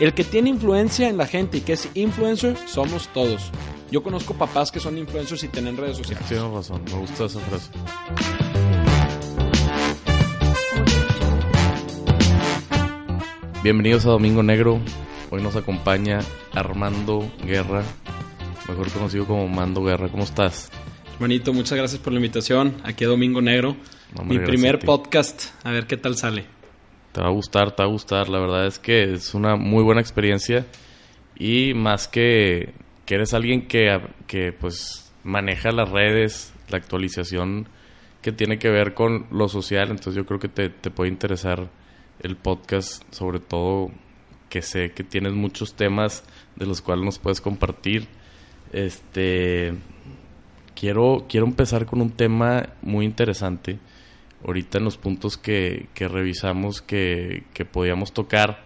El que tiene influencia en la gente y que es influencer somos todos. Yo conozco papás que son influencers y tienen redes sociales. Tienes razón, me gusta esa frase. Bienvenidos a Domingo Negro. Hoy nos acompaña Armando Guerra, mejor conocido como Mando Guerra. ¿Cómo estás? Hermanito, muchas gracias por la invitación. Aquí a Domingo Negro. No, hombre, Mi primer podcast. A ver qué tal sale. Te va a gustar, te va a gustar. La verdad es que es una muy buena experiencia y más que, que eres alguien que, que pues maneja las redes, la actualización que tiene que ver con lo social, entonces yo creo que te, te puede interesar el podcast, sobre todo que sé que tienes muchos temas de los cuales nos puedes compartir. Este quiero, quiero empezar con un tema muy interesante. Ahorita en los puntos que, que revisamos que, que podíamos tocar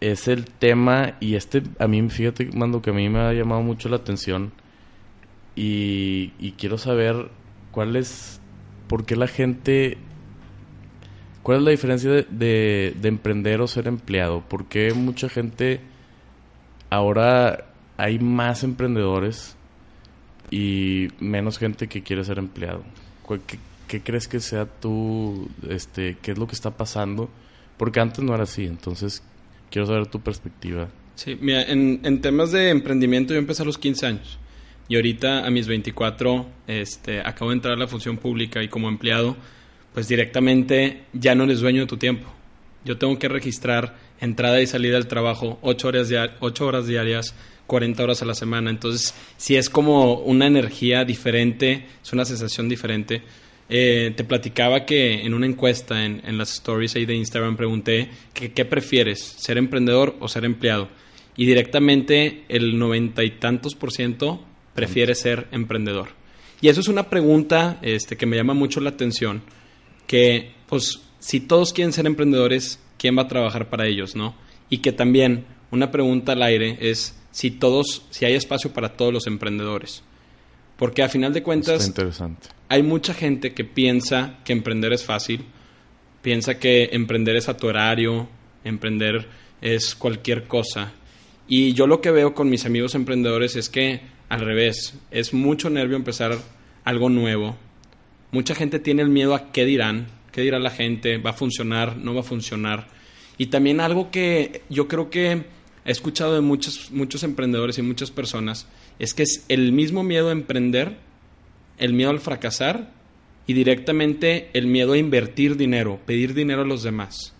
es el tema y este a mí, fíjate, Mando, que a mí me ha llamado mucho la atención y, y quiero saber cuál es, por qué la gente, cuál es la diferencia de, de, de emprender o ser empleado, por qué mucha gente ahora hay más emprendedores y menos gente que quiere ser empleado. ¿Cuál- ¿Qué, qué crees que sea tú, este, qué es lo que está pasando? Porque antes no era así, entonces quiero saber tu perspectiva. Sí, mira, en, en temas de emprendimiento yo empecé a los 15 años. Y ahorita a mis 24 este, acabo de entrar a la función pública y como empleado, pues directamente ya no eres dueño de tu tiempo. Yo tengo que registrar entrada y salida del trabajo 8 horas, dia- ocho horas diarias, 40 horas a la semana. Entonces, si es como una energía diferente, es una sensación diferente. Eh, te platicaba que en una encuesta en, las stories ahí de Instagram pregunté que, qué prefieres, ser emprendedor o ser empleado. Y directamente el noventa y tantos por ciento prefiere ser emprendedor. Y eso es una pregunta este, que me llama mucho la atención, que pues si todos quieren ser emprendedores, ¿quién va a trabajar para ellos, no? Y que también una pregunta al aire es si todos, si hay espacio para todos los emprendedores. Porque a final de cuentas, interesante. hay mucha gente que piensa que emprender es fácil, piensa que emprender es a tu horario, emprender es cualquier cosa. Y yo lo que veo con mis amigos emprendedores es que al revés, es mucho nervio empezar algo nuevo. Mucha gente tiene el miedo a qué dirán, qué dirá la gente, va a funcionar, no va a funcionar. Y también algo que yo creo que he escuchado de muchos, muchos emprendedores y muchas personas es que es el mismo miedo a emprender el miedo al fracasar y directamente el miedo a invertir dinero, pedir dinero a los demás.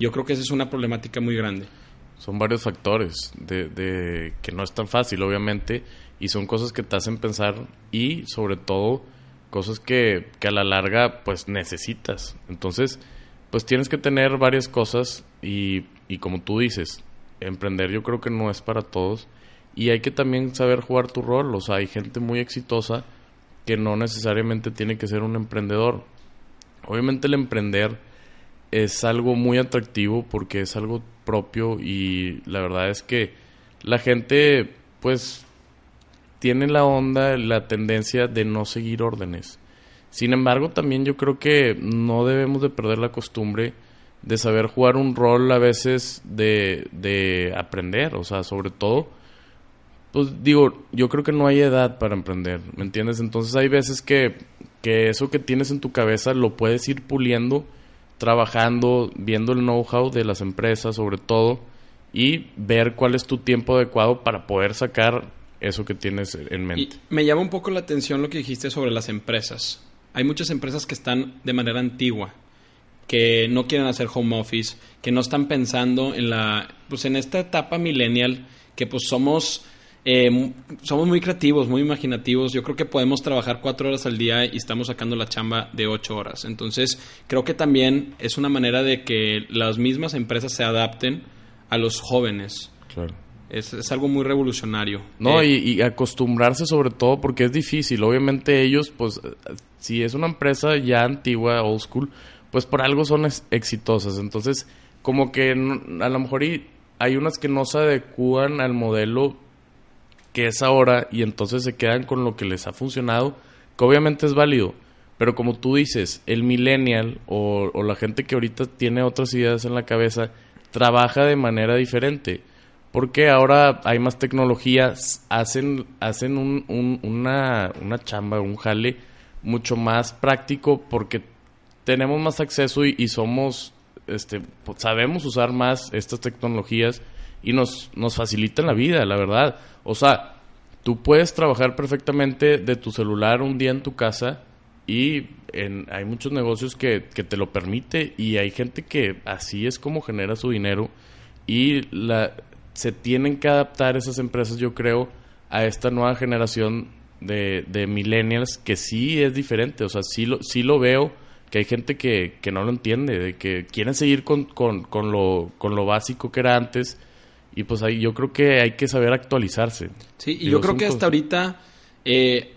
Yo creo que esa es una problemática muy grande. Son varios factores de, que no es tan fácil, obviamente, y son cosas que te hacen pensar y, sobre todo, cosas que, que a la larga, pues, necesitas. Entonces, pues tienes que tener varias cosas y, y como tú dices, emprender yo creo que no es para todos y hay que también saber jugar tu rol. O sea, hay gente muy exitosa que no necesariamente tiene que ser un emprendedor. Obviamente el emprender es algo muy atractivo porque es algo propio y la verdad es que la gente pues tiene la onda, la tendencia de no seguir órdenes. Sin embargo, también yo creo que no debemos de perder la costumbre de saber jugar un rol a veces de, de aprender, o sea, sobre todo, pues digo, yo creo que no hay edad para emprender, ¿me entiendes? Entonces hay veces que, que eso que tienes en tu cabeza lo puedes ir puliendo, trabajando, viendo el know-how de las empresas sobre todo y ver cuál es tu tiempo adecuado para poder sacar eso que tienes en Y mente. me llama un poco la atención lo que dijiste sobre las empresas. Hay muchas empresas que están de manera antigua, que no quieren hacer home office, que no están pensando en la, pues en esta etapa millennial, que pues somos, eh, somos muy creativos, muy imaginativos. Yo creo que podemos trabajar cuatro horas al día y estamos sacando la chamba de ocho horas. Entonces, creo que también es una manera de que las mismas empresas se adapten a los jóvenes. Claro. Es, es algo muy revolucionario. No, Eh, y, y acostumbrarse sobre todo porque es difícil. Obviamente ellos, pues, eh, si es una empresa ya antigua, old school, pues por algo son ex- exitosas. Entonces, como que a lo mejor hay unas que no se adecúan al modelo que es ahora y entonces se quedan con lo que les ha funcionado, que obviamente es válido. Pero como tú dices, el millennial o, o la gente que ahorita tiene otras ideas en la cabeza, trabaja de manera diferente. Porque ahora hay más tecnologías, hacen, hacen un, una, una chamba, un jale mucho más práctico porque tenemos más acceso y, somos, este, pues, sabemos usar más estas tecnologías y nos, nos facilitan la vida, la verdad. O sea, tú puedes trabajar perfectamente de tu celular un día en tu casa y en, hay muchos negocios que, que te lo permite y hay gente que así es como genera su dinero y la, se tienen que adaptar esas empresas, yo creo, a esta nueva generación de, de millennials que sí es diferente. O sea, sí lo, sí lo veo que hay gente que, que no lo entiende, de que quieren seguir con, con, con, lo, con lo básico que era antes. Y pues ahí yo creo que hay que saber actualizarse. Sí, y yo creo que hasta ahorita eh,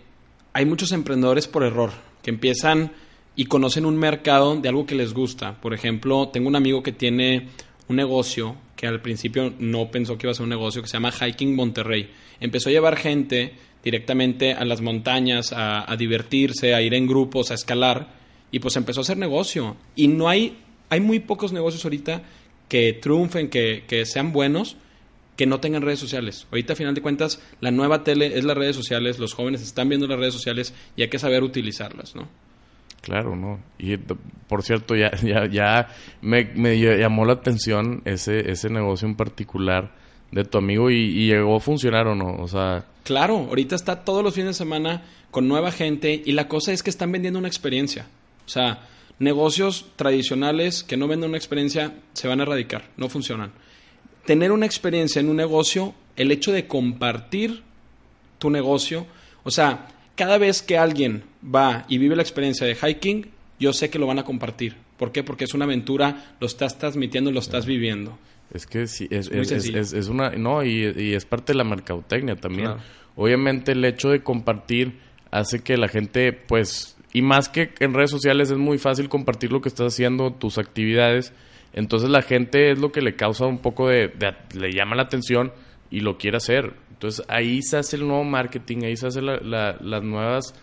hay muchos emprendedores por error que empiezan y conocen un mercado de algo que les gusta. Por ejemplo, tengo un amigo que tiene un negocio que al principio no pensó que iba a ser un negocio que se llama Hiking Monterrey. Empezó a llevar gente directamente a las montañas, a, a divertirse, a ir en grupos, a escalar y pues empezó a hacer negocio. Y no hay, hay muy pocos negocios ahorita que triunfen, que, que sean buenos, que no tengan redes sociales. Ahorita, a final de cuentas, la nueva tele es las redes sociales, los jóvenes están viendo las redes sociales y hay que saber utilizarlas, ¿no? Claro, ¿no? Y por cierto, ya, ya, ya me, me llamó la atención ese, ese negocio en particular de tu amigo y, y, llegó a funcionar o no, o sea... Claro, ahorita está todos los fines de semana con nueva gente y la cosa es que están vendiendo una experiencia. O sea, negocios tradicionales que no venden una experiencia se van a erradicar, no funcionan. Tener una experiencia en un negocio, el hecho de compartir tu negocio, o sea, cada vez que alguien va y vive la experiencia de hiking, yo sé que lo van a compartir. ¿Por qué? Porque es una aventura, lo estás transmitiendo, lo estás viviendo. Es que sí, es, es, una, no, y, es parte de la mercadotecnia también. Obviamente el hecho de compartir hace que la gente, pues, y más que en redes sociales es muy fácil compartir lo que estás haciendo, tus actividades. Entonces la gente es lo que le causa un poco de, le llama la atención y lo quiere hacer. Entonces ahí se hace el nuevo marketing, ahí se hacen las nuevas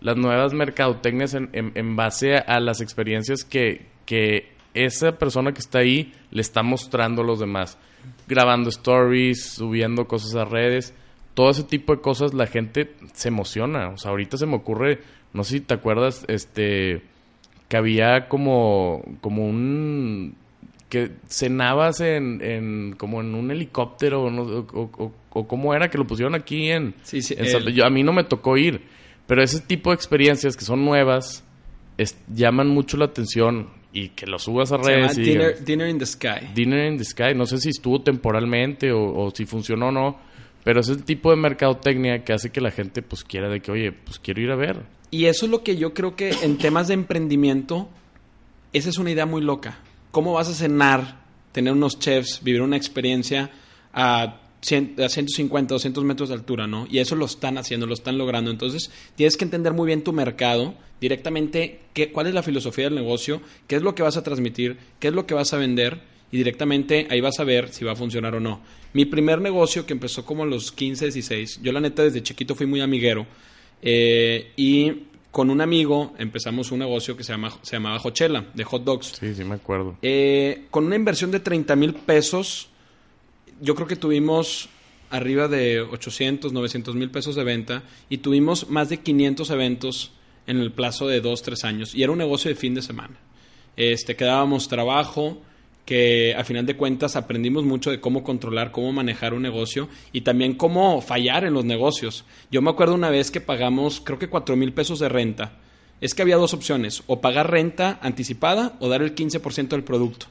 las nuevas mercadotecnias en, base a, las experiencias que, que esa persona que está ahí le está mostrando a los demás. Grabando stories, subiendo cosas a redes, todo ese tipo de cosas la gente se emociona. O sea, ahorita se me ocurre no sé si te acuerdas, este, que había como, como un, que cenabas en, en como en un helicóptero o, o, cómo era que lo pusieron aquí en, sí, sí, a mí no me tocó ir, pero ese tipo de experiencias que son nuevas llaman mucho la atención y que lo subas a redes. y dinner, dinner, in the Sky. Dinner in the Sky. No sé si estuvo temporalmente o, o si funcionó o no, pero es el tipo de mercadotecnia que hace que la gente pues quiera de que, oye, pues quiero ir a ver. Y eso es lo que yo creo que en temas de emprendimiento, esa es una idea muy loca. ¿Cómo vas a cenar, tener unos chefs, vivir una experiencia a, 150, 200 metros de altura, ¿no? Y eso lo están haciendo, lo están logrando. Entonces, tienes que entender muy bien tu mercado, directamente qué, cuál es la filosofía del negocio, qué es lo que vas a transmitir, qué es lo que vas a vender y directamente ahí vas a ver si va a funcionar o no. Mi primer negocio que empezó como a los 15, 16, yo la neta desde chiquito fui muy amiguero eh, y con un amigo empezamos un negocio que se, llama, se llamaba Jochela, de hot dogs. Sí, sí, me acuerdo. Eh, con una inversión de 30 mil pesos, yo creo que tuvimos arriba de 800, 900 mil pesos de venta y tuvimos más de 500 eventos en el plazo de 2, 3 años. Y era un negocio de fin de semana. Este, quedábamos trabajo, que a final de cuentas aprendimos mucho de cómo controlar, cómo manejar un negocio y también cómo fallar en los negocios. Yo me acuerdo una vez que pagamos creo que cuatro mil pesos de renta. Es que había dos opciones, o pagar renta anticipada o dar el 15% del producto.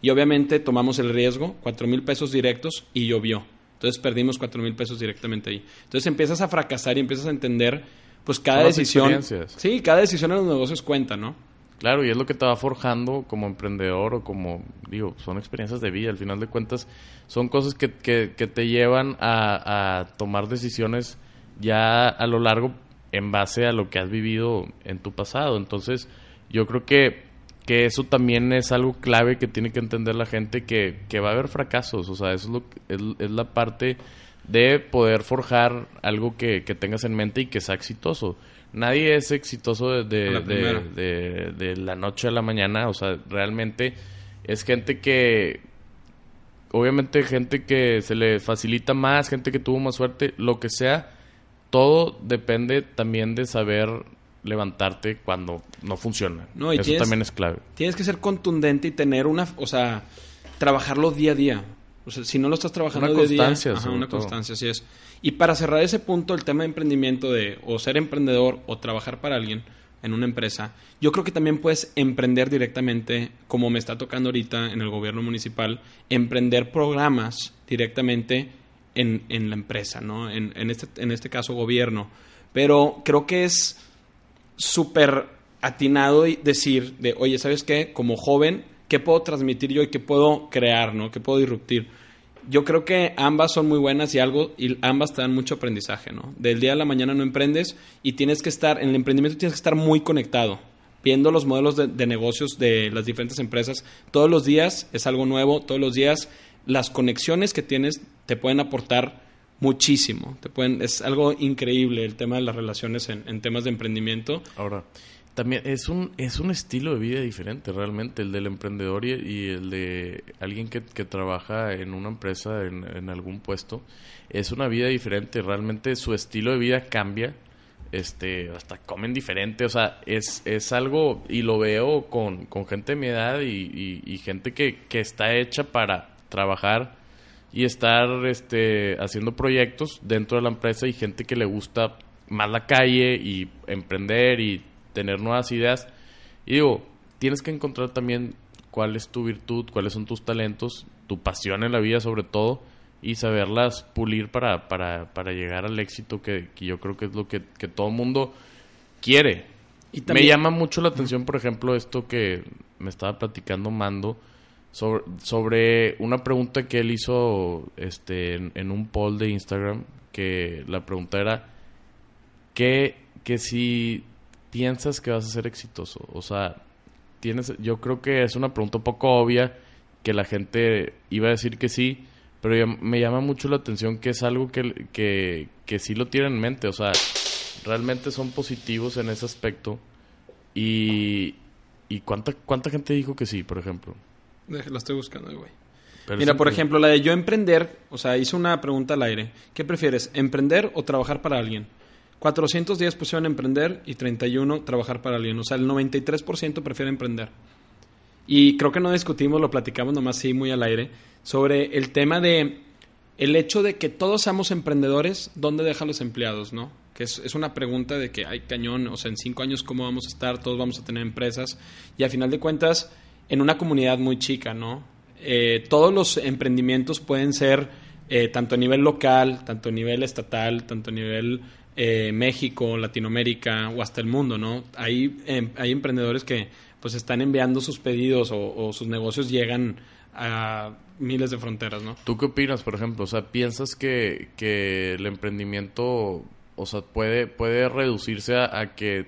Y obviamente tomamos el riesgo, cuatro mil pesos directos y llovió. Entonces perdimos cuatro mil pesos directamente ahí. Entonces empiezas a fracasar y empiezas a entender, pues cada decisión... Sí, cada decisión en los negocios cuenta, ¿no? Claro, y es lo que te va forjando como emprendedor o como, digo, son experiencias de vida. Al final de cuentas, son cosas que, que, te llevan a, a, tomar decisiones ya a lo largo en base a lo que has vivido en tu pasado. Entonces, yo creo que, que eso también es algo clave que tiene que entender la gente, que, que va a haber fracasos. O sea, eso es, lo, es, es la parte de poder forjar algo que, que tengas en mente y que sea exitoso nadie es exitoso de, de, la noche a la mañana. O sea, realmente es gente que, obviamente gente que se le facilita más, gente que tuvo más suerte, lo que sea, todo depende también de saber levantarte cuando no funciona. No, y Eso tienes- también es clave. Tienes que ser contundente y tener una, o sea, trabajarlo día a día. O sea, si no lo estás trabajando Una día a día, constancia, ajá, una todo. constancia, así es. Y para cerrar ese punto, el tema de emprendimiento de o ser emprendedor o trabajar para alguien en una empresa, yo creo que también puedes emprender directamente, como me está tocando ahorita en el gobierno municipal, emprender programas directamente en, en la empresa, ¿no? En, en este, en este caso, gobierno. Pero creo que es súper atinado decir de, oye, ¿sabes qué? Como joven, ¿qué puedo transmitir yo y qué puedo crear, ¿no? ¿Qué puedo disruptir? Yo creo que ambas son muy buenas y algo y ambas te dan mucho aprendizaje, ¿no? Del día a la mañana no emprendes y tienes que estar en el emprendimiento tienes que estar muy conectado, viendo los modelos de, negocios de las diferentes empresas todos los días es algo nuevo, todos los días las conexiones que tienes te pueden aportar muchísimo, te pueden es algo increíble el tema de las relaciones en temas de emprendimiento Ahora, también es un, es un estilo de vida diferente realmente, el del emprendedor y, el de alguien que, que trabaja en una empresa, en, en algún puesto. Es una vida diferente, realmente su estilo de vida cambia, este, hasta comen diferente, o sea, es, es algo, y lo veo con, con gente de mi edad y, y- y gente que, que está hecha para trabajar y estar este, haciendo proyectos dentro de la empresa y gente que le gusta más la calle y emprender y tener nuevas ideas. Y digo, tienes que encontrar también cuál es tu virtud, cuáles son tus talentos, tu pasión en la vida sobre todo y saberlas pulir para, para, para llegar al éxito que, que yo creo que es lo que, que todo mundo quiere. Y Me llama mucho la atención, por ejemplo, esto que me estaba platicando Mando sobre, sobre una pregunta que él hizo este, en, en un poll de Instagram, que la pregunta era que, que si piensas que vas a ser exitoso, o sea, tienes, yo creo que es una pregunta un poco obvia, que la gente iba a decir que sí, pero ya- me llama mucho la atención que es algo que, que, que sí lo tienen en mente, o sea, realmente son positivos en ese aspecto. Y, y cuánta, cuánta gente dijo que sí, por ejemplo. Deja- La estoy buscando, güey. Pero Mira, por ejemplo, la de yo emprender, o sea, hice una pregunta al aire. ¿Qué prefieres, emprender o trabajar para alguien? 410 pusieron emprender y 31 trabajar para alguien. O sea, el 93% prefiere emprender. Y creo que no discutimos, lo platicamos nomás sí muy al aire, sobre el tema de el hecho de que todos seamos emprendedores, ¿dónde dejan los empleados, no? Que es, es una pregunta de que hay cañón, o sea, en cinco años cómo vamos a estar, todos vamos a tener empresas, y a final de cuentas, en una comunidad muy chica, ¿no? Eh, todos los emprendimientos pueden ser eh, tanto a nivel local, tanto a nivel estatal, tanto a nivel eh, México, Latinoamérica o hasta el mundo, ¿no? Hay, em, hay emprendedores que pues están enviando sus pedidos o, sus negocios llegan a miles de fronteras, ¿no? ¿Tú qué opinas, por ejemplo? O sea, ¿piensas que, que el emprendimiento, o sea, puede, puede reducirse a, que,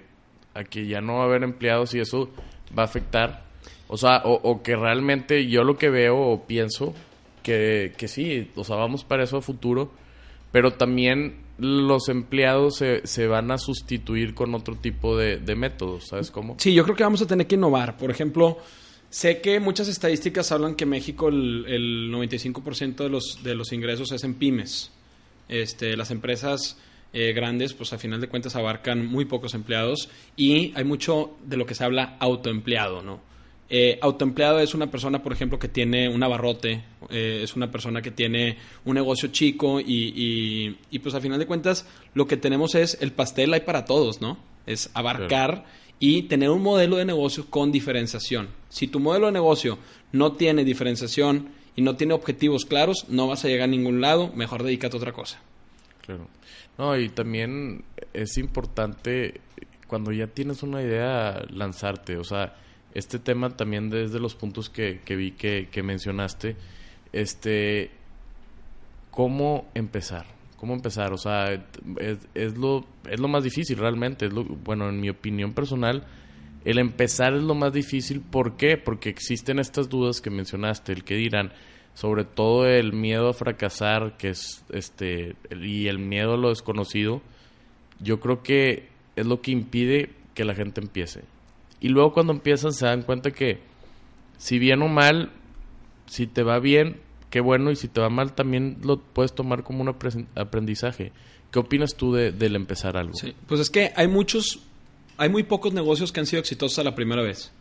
a que ya no va a haber empleados y eso va a afectar? O sea, o, o que realmente yo lo que veo o pienso que, que sí, o sea, vamos para eso a futuro, pero también los empleados se, se van a sustituir con otro tipo de, de métodos, ¿sabes cómo? Sí, yo creo que vamos a tener que innovar. Por ejemplo, sé que muchas estadísticas hablan que México el, el 95% de los, de los ingresos es en pymes. Este, las empresas eh, grandes, pues a final de cuentas abarcan muy pocos empleados y hay mucho de lo que se habla autoempleado, ¿no? Eh, autoempleado es una persona, por ejemplo, que tiene un abarrote, eh, es una persona que tiene un negocio chico y, y, y, pues a final de cuentas lo que tenemos es el pastel hay para todos, ¿no? Es abarcar y tener un modelo de negocio con diferenciación. Si tu modelo de negocio no tiene diferenciación y no tiene objetivos claros, no vas a llegar a ningún lado, mejor dedícate a otra cosa. Claro. No, y también es importante cuando ya tienes una idea lanzarte, o sea, este tema también desde los puntos que, que vi que, que mencionaste, este, ¿cómo empezar? ¿Cómo empezar? O sea, es, es, lo, es lo más difícil realmente, es lo, bueno, en mi opinión personal, el empezar es lo más difícil, ¿por qué? Porque existen estas dudas que mencionaste, el que dirán, sobre todo el miedo a fracasar, que es este, y el miedo a lo desconocido, yo creo que es lo que impide que la gente empiece. Y luego cuando empiezan se dan cuenta que si bien o mal, si te va bien, qué bueno, y si te va mal, también lo puedes tomar como un aprendizaje. ¿Qué opinas tú de, del empezar algo? Pues es que hay muchos, hay muy pocos negocios que han sido exitosos a la primera vez.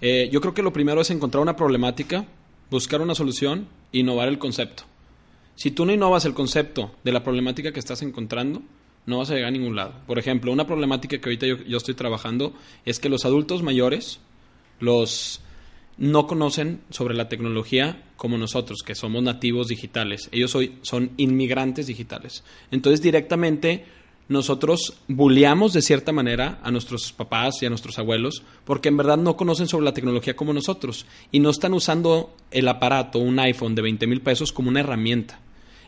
Eh, yo creo que lo primero es encontrar una problemática, buscar una solución, innovar el concepto. Si tú no innovas el concepto de la problemática que estás encontrando, no vas a llegar a ningún lado. Por ejemplo, una problemática que ahorita yo, estoy trabajando es que los adultos mayores, los no conocen sobre la tecnología como nosotros, que somos nativos digitales. Ellos hoy son inmigrantes digitales. Entonces, directamente nosotros bulleamos de cierta manera a nuestros papás y a nuestros abuelos porque en verdad no conocen sobre la tecnología como nosotros y no están usando el aparato, un iPhone de 20 mil pesos como una herramienta.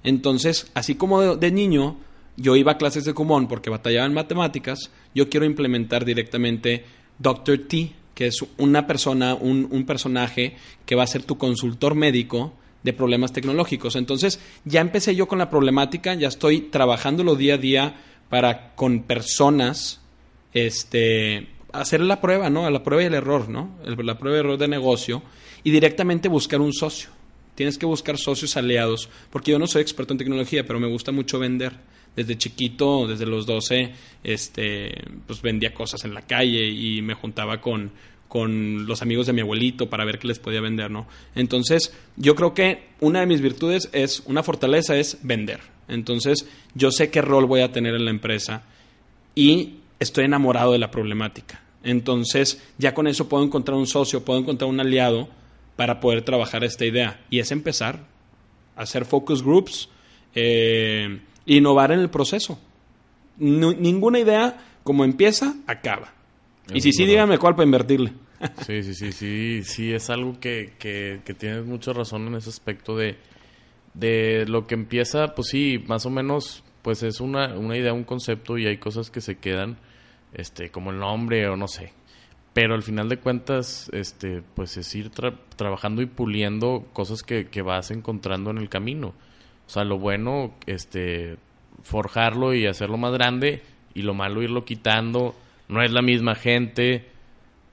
Entonces, así como de, niño yo iba a clases de común porque batallaba en matemáticas, yo quiero implementar directamente Dr. T, que es una persona, un, un personaje que va a ser tu consultor médico de problemas tecnológicos. Entonces, ya empecé yo con la problemática, ya estoy trabajándolo día a día para con personas este hacer la prueba, ¿no? La prueba y el error, ¿no? la prueba y error de negocio y directamente buscar un socio. Tienes que buscar socios aliados, porque yo no soy experto en tecnología, pero me gusta mucho vender. Desde chiquito, desde los 12, este, pues vendía cosas en la calle y me juntaba con, con los amigos de mi abuelito para ver qué les podía vender, ¿no? Entonces, yo creo que una de mis virtudes es, una fortaleza es vender. Entonces, yo sé qué rol voy a tener en la empresa y estoy enamorado de la problemática. Entonces, ya con eso puedo encontrar un socio, puedo encontrar un aliado para poder trabajar esta idea. Y es empezar a hacer focus groups, eh, innovar en el proceso. ninguna idea, como empieza, acaba. y si sí, dígame cuál para invertirle. sí, sí, sí, sí, sí, es algo que, que, que tienes mucha razón en ese aspecto de de lo que empieza, pues sí, más o menos, pues es una, una idea, un concepto y hay cosas que se quedan, este, como el nombre o no sé. Pero al final de cuentas, este, pues es ir trabajando y puliendo cosas que, que vas encontrando en el camino. O sea, lo bueno, este, forjarlo y hacerlo más grande y lo malo irlo quitando. No es la misma gente,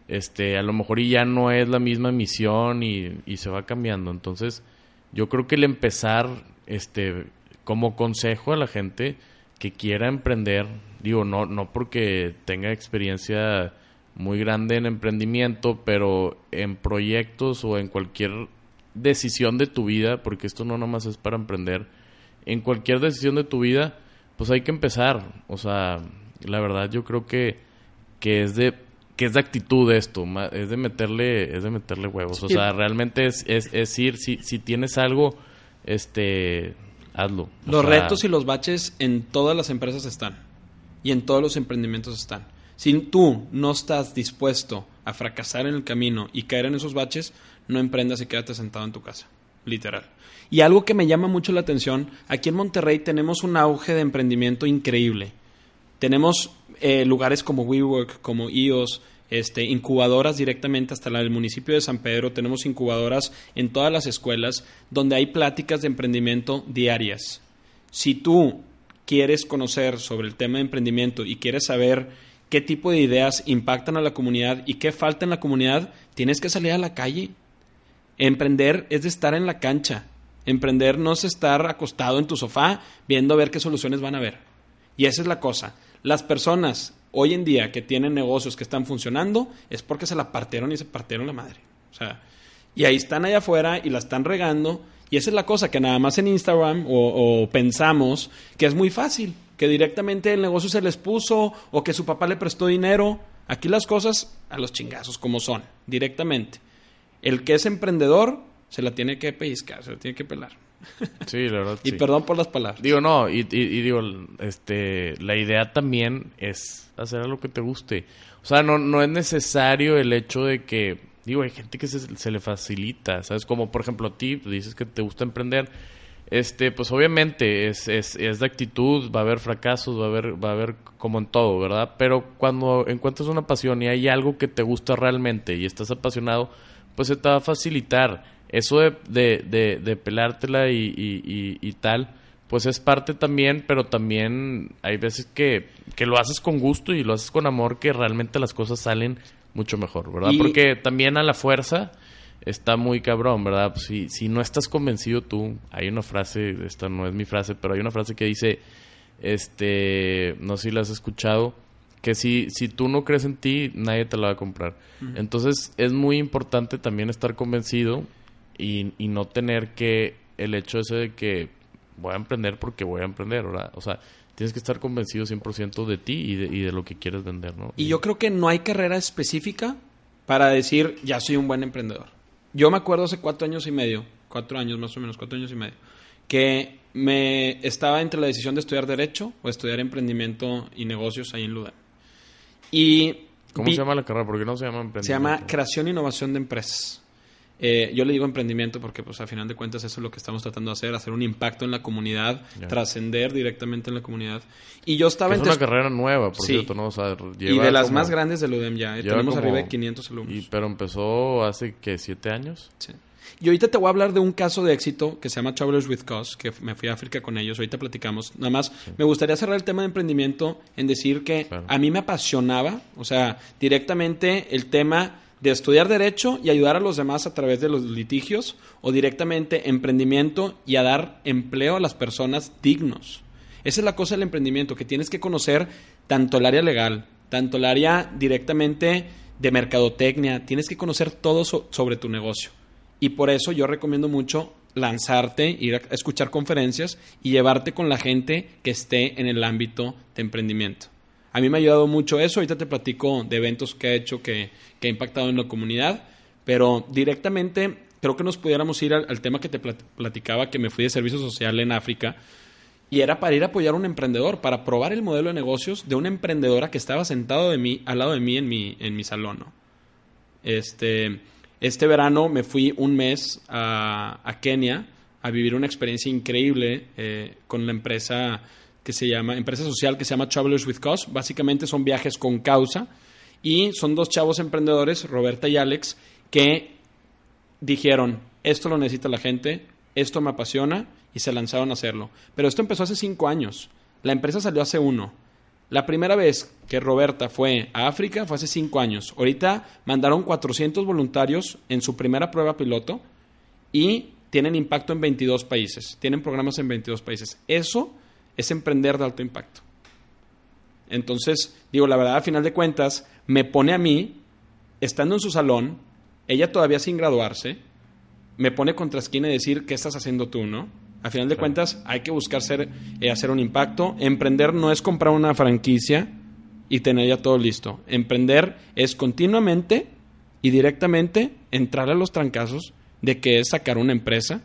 este, a lo mejor ya no es la misma misión y, y se va cambiando. Entonces, yo creo que el empezar, este, como consejo a la gente que quiera emprender, digo, no, no porque tenga experiencia muy grande en emprendimiento, pero en proyectos o en cualquier decisión de tu vida, porque esto no nomás es para emprender, en cualquier decisión de tu vida, pues hay que empezar. O sea, la verdad yo creo que, que es de que es de actitud esto, es de meterle, es de meterle huevos. O sea, realmente es, es, es ir, si, si tienes algo, este, hazlo. los retos y los baches en todas las empresas están. Y en todos los emprendimientos están. Si tú no estás dispuesto a fracasar en el camino y caer en esos baches, no emprendas y quédate sentado en tu casa. Literal. Y algo que me llama mucho la atención, aquí en Monterrey tenemos un auge de emprendimiento increíble. Tenemos eh, lugares como WeWork, como IOS, este, incubadoras directamente hasta el municipio de San Pedro. Tenemos incubadoras en todas las escuelas donde hay pláticas de emprendimiento diarias. Si tú quieres conocer sobre el tema de emprendimiento y quieres saber qué tipo de ideas impactan a la comunidad y qué falta en la comunidad, tienes que salir a la calle. Emprender es de estar en la cancha. Emprender no es estar acostado en tu sofá viendo a ver qué soluciones van a haber. Y esa es la cosa. Las personas hoy en día que tienen negocios que están funcionando es porque se la partieron y se partieron la madre. O sea, y ahí están allá afuera y la están regando. Y esa es la cosa, que nada más en Instagram o, pensamos que es muy fácil, que directamente el negocio se les puso o que su papá le prestó dinero. Aquí las cosas a los chingazos como son, directamente. El que es emprendedor se la tiene que pellizcar, se la tiene que pelar. Sí, la verdad. y perdón por las palabras. Digo, no, y, digo, este, la idea también es hacer algo que te guste. O sea, no, no es necesario el hecho de que, digo, hay gente que se, le facilita, ¿sabes? Como por ejemplo a ti, pues, dices que te gusta emprender. Este, pues obviamente es, es, es de actitud, va a haber fracasos, va a haber, va a haber como en todo, ¿verdad? Pero cuando encuentras una pasión y hay algo que te gusta realmente y estás apasionado, pues se te va a facilitar eso de, de, de, pelártela y, y, tal, pues es parte también, pero también hay veces que, que lo haces con gusto y lo haces con amor, que realmente las cosas salen mucho mejor, ¿verdad? Porque también a la fuerza, está muy cabrón, ¿verdad? Pues si, si no estás convencido tú, hay una frase, esta no es mi frase, pero hay una frase que dice, este, no sé si la has escuchado, que si, si tú no crees en ti, nadie te la va a comprar. Entonces es muy importante también estar convencido y, y no tener que el hecho ese de que voy a emprender porque voy a emprender, ¿verdad? O sea, tienes que estar convencido 100% de ti y de, y de lo que quieres vender, ¿no? Y yo creo que no hay carrera específica para decir, ya soy un buen emprendedor. Yo me acuerdo hace cuatro años y medio, cuatro años más o menos, cuatro años y medio, que me estaba entre la decisión de estudiar Derecho o estudiar Emprendimiento y Negocios ahí en Ludem. Y ¿Cómo se llama la carrera? ¿Por qué no se llama emprendimiento? Se llama Creación e Innovación de Empresas. Eh, yo le digo emprendimiento porque, pues, a final de cuentas, eso es lo que estamos tratando de hacer, hacer un impacto en la comunidad, trascender directamente en la comunidad. Y yo estaba... es una carrera nueva, por cierto, ¿no? O sea, y de las más grandes del UDEM ya. Tenemos arriba de 500 alumnos. Y, pero empezó hace, que ¿Siete años? Sí. Y ahorita te voy a hablar de un caso de éxito que se llama Travelers with Cause, que me fui a África con ellos, ahorita platicamos. Nada más, me gustaría cerrar el tema de emprendimiento en decir que a mí me apasionaba, o sea, directamente el tema de estudiar derecho y ayudar a los demás a través de los litigios o directamente emprendimiento y a dar empleo a las personas dignos. Esa es la cosa del emprendimiento, que tienes que conocer tanto el área legal, tanto el área directamente de mercadotecnia, tienes que conocer todo sobre tu negocio. Y por eso yo recomiendo mucho lanzarte, ir a escuchar conferencias y llevarte con la gente que esté en el ámbito de emprendimiento. A mí me ha ayudado mucho eso. Ahorita te platico de eventos que he hecho que, que ha impactado en la comunidad. Pero directamente creo que nos pudiéramos ir al, tema que te platicaba, que me fui de servicio social en África. Y era para ir a apoyar a un emprendedor, para probar el modelo de negocios de una emprendedora que estaba sentado de mí, al lado de mí en mi, en mi salón. Este, este verano me fui un mes a, Kenia a vivir una experiencia increíble eh, con la empresa que se llama, empresa social que se llama Travelers with Cause. Básicamente son viajes con causa y son dos chavos emprendedores, Roberta y Alex, que dijeron, esto lo necesita la gente, esto me apasiona y se lanzaron a hacerlo. Pero esto empezó hace cinco años. La empresa salió hace uno. La primera vez que Roberta fue a África fue hace cinco años. Ahorita mandaron 400 voluntarios en su primera prueba piloto y tienen impacto en 22 países. Tienen programas en 22 países. Eso es emprender de alto impacto. Entonces, digo, la verdad, a final de cuentas, me pone a mí, estando en su salón, ella todavía sin graduarse, me pone contra esquina y decir, ¿qué estás haciendo tú, no? A final de cuentas, hay que buscar ser, eh, hacer un impacto. Emprender no es comprar una franquicia y tener ya todo listo. Emprender es continuamente y directamente entrar a los trancazos de que es sacar una empresa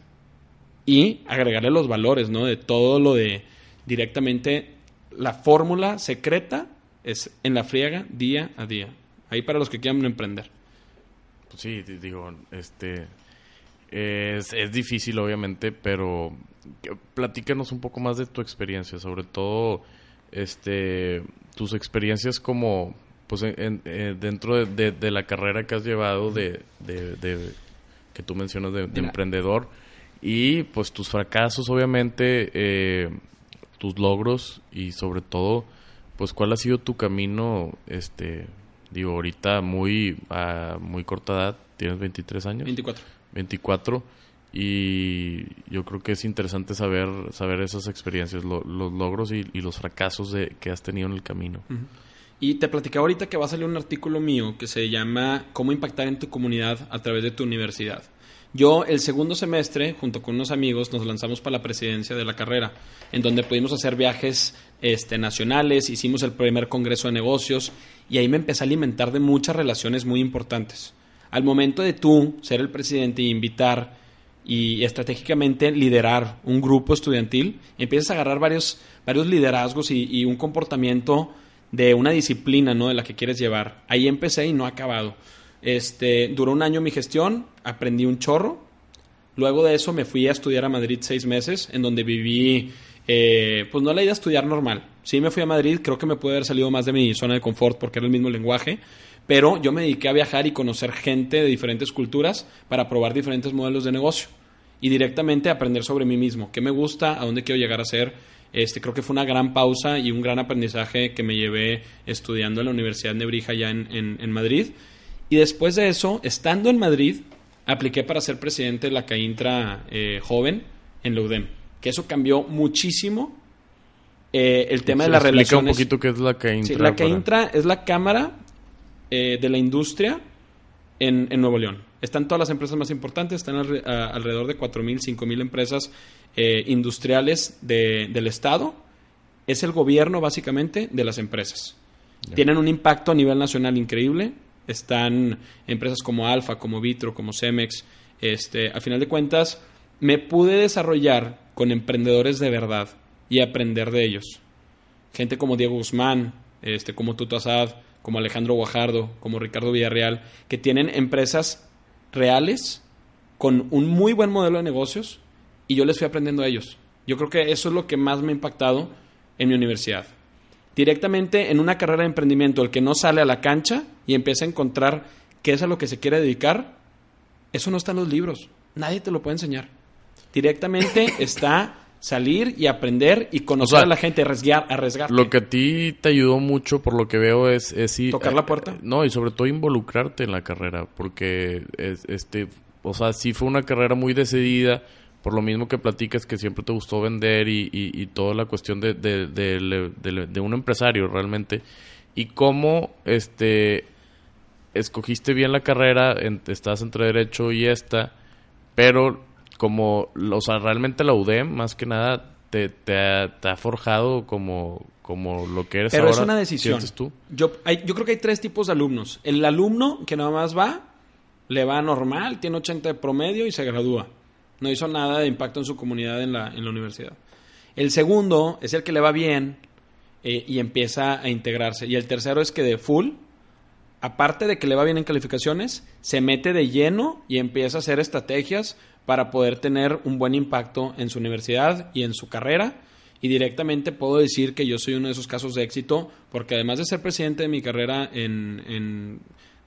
y agregarle los valores, ¿no? De todo lo de directamente la fórmula secreta es en la friega día a día. Ahí para los que quieran emprender. Pues sí, digo, este es, es difícil obviamente, pero platícanos un poco más de tu experiencia, sobre todo este tus experiencias como pues eh, dentro de, la carrera que has llevado de, de, que tú mencionas de, emprendedor y pues tus fracasos obviamente eh, tus logros y sobre todo, pues cuál ha sido tu camino, este, digo, ahorita muy a muy corta edad, tienes 23 años. 24. 24 y yo creo que es interesante saber saber esas experiencias, los logros y, los fracasos de, que has tenido en el camino. Y te platicaba ahorita que va a salir un artículo mío que se llama Cómo impactar en tu comunidad a través de tu universidad. Yo el segundo semestre, junto con unos amigos, nos lanzamos para la presidencia de la carrera, en donde pudimos hacer viajes este, nacionales, hicimos el primer congreso de negocios y ahí me empecé a alimentar de muchas relaciones muy importantes. Al momento de tú ser el presidente e invitar y estratégicamente liderar un grupo estudiantil, empiezas a agarrar varios, varios liderazgos y, un comportamiento de una disciplina ¿no? de la que quieres llevar. Ahí empecé y no ha acabado. Este, duró un año mi gestión, aprendí un chorro. Luego de eso me fui a estudiar a Madrid seis meses, en donde viví, eh, pues no la idea a estudiar normal. Sí me fui a Madrid, creo que me pude haber salido más de mi zona de confort porque era el mismo lenguaje, pero yo me dediqué a viajar y conocer gente de diferentes culturas para probar diferentes modelos de negocio y directamente aprender sobre mí mismo, qué me gusta, a dónde quiero llegar a ser. Este, creo que fue una gran pausa y un gran aprendizaje que me llevé estudiando en la Universidad de Nebrija ya en, en Madrid y después de eso, estando en Madrid, apliqué para ser presidente de la CAINTRA eh, joven en la UDEM. Que eso cambió muchísimo eh, el tema de las relaciones. un poquito qué es la CAINTRA. Sí, la para- CAINTRA es la Cámara eh, de la Industria en, en Nuevo León. Están todas las empresas más importantes, están alre- a- alrededor de 4.000, 5.000 empresas eh, industriales de- del Estado. Es el gobierno, básicamente, de las empresas. Tienen un impacto a nivel nacional increíble. Están empresas como Alfa, como Vitro, como Cemex. Este, a final de cuentas, me pude desarrollar con emprendedores de verdad y aprender de ellos gente como Diego Guzmán, este, como Tuto Asad, como Alejandro Guajardo, como Ricardo Villarreal, que tienen empresas reales con un muy buen modelo de negocios y yo les fui aprendiendo a ellos. Yo creo que eso es lo que más me ha impactado en mi universidad. Directamente en una carrera de emprendimiento, el que no sale a la cancha y empieza a encontrar qué es a lo que se quiere dedicar, eso no está en los libros. Nadie te lo puede enseñar. Directamente está salir y aprender y conocer O sea, a la gente, arriesgar, arriesgarte. Lo que a ti te ayudó mucho, por lo que veo, es, es ir- ¿Tocar la puerta? eh, No, y sobre todo involucrarte en la carrera, porque es- este, o sea, sí fue una carrera muy decidida, por lo mismo que platicas que siempre te gustó vender y, y- y toda la cuestión de, de, de- de- de un empresario realmente. Y cómo este escogiste bien la carrera, en- estás entre derecho y esta, pero como, o sea, realmente la UDEM, más que nada, te, te, ha, te ha forjado como, como lo que eres Pero ahora. es una decisión. ¿Sientes tú? Yo, hay- yo creo que hay tres tipos de alumnos. El alumno que nada más va, le va normal, tiene 80 de promedio y se gradúa. No hizo nada de impacto en su comunidad en la, en la universidad. El segundo es el que le va bien eh, y empieza a integrarse. Y el tercero es que de full, aparte de que le va bien en calificaciones, se mete de lleno y empieza a hacer estrategias para poder tener un buen impacto en su universidad y en su carrera. Y directamente puedo decir que yo soy uno de esos casos de éxito, porque además de ser presidente de mi carrera en, en,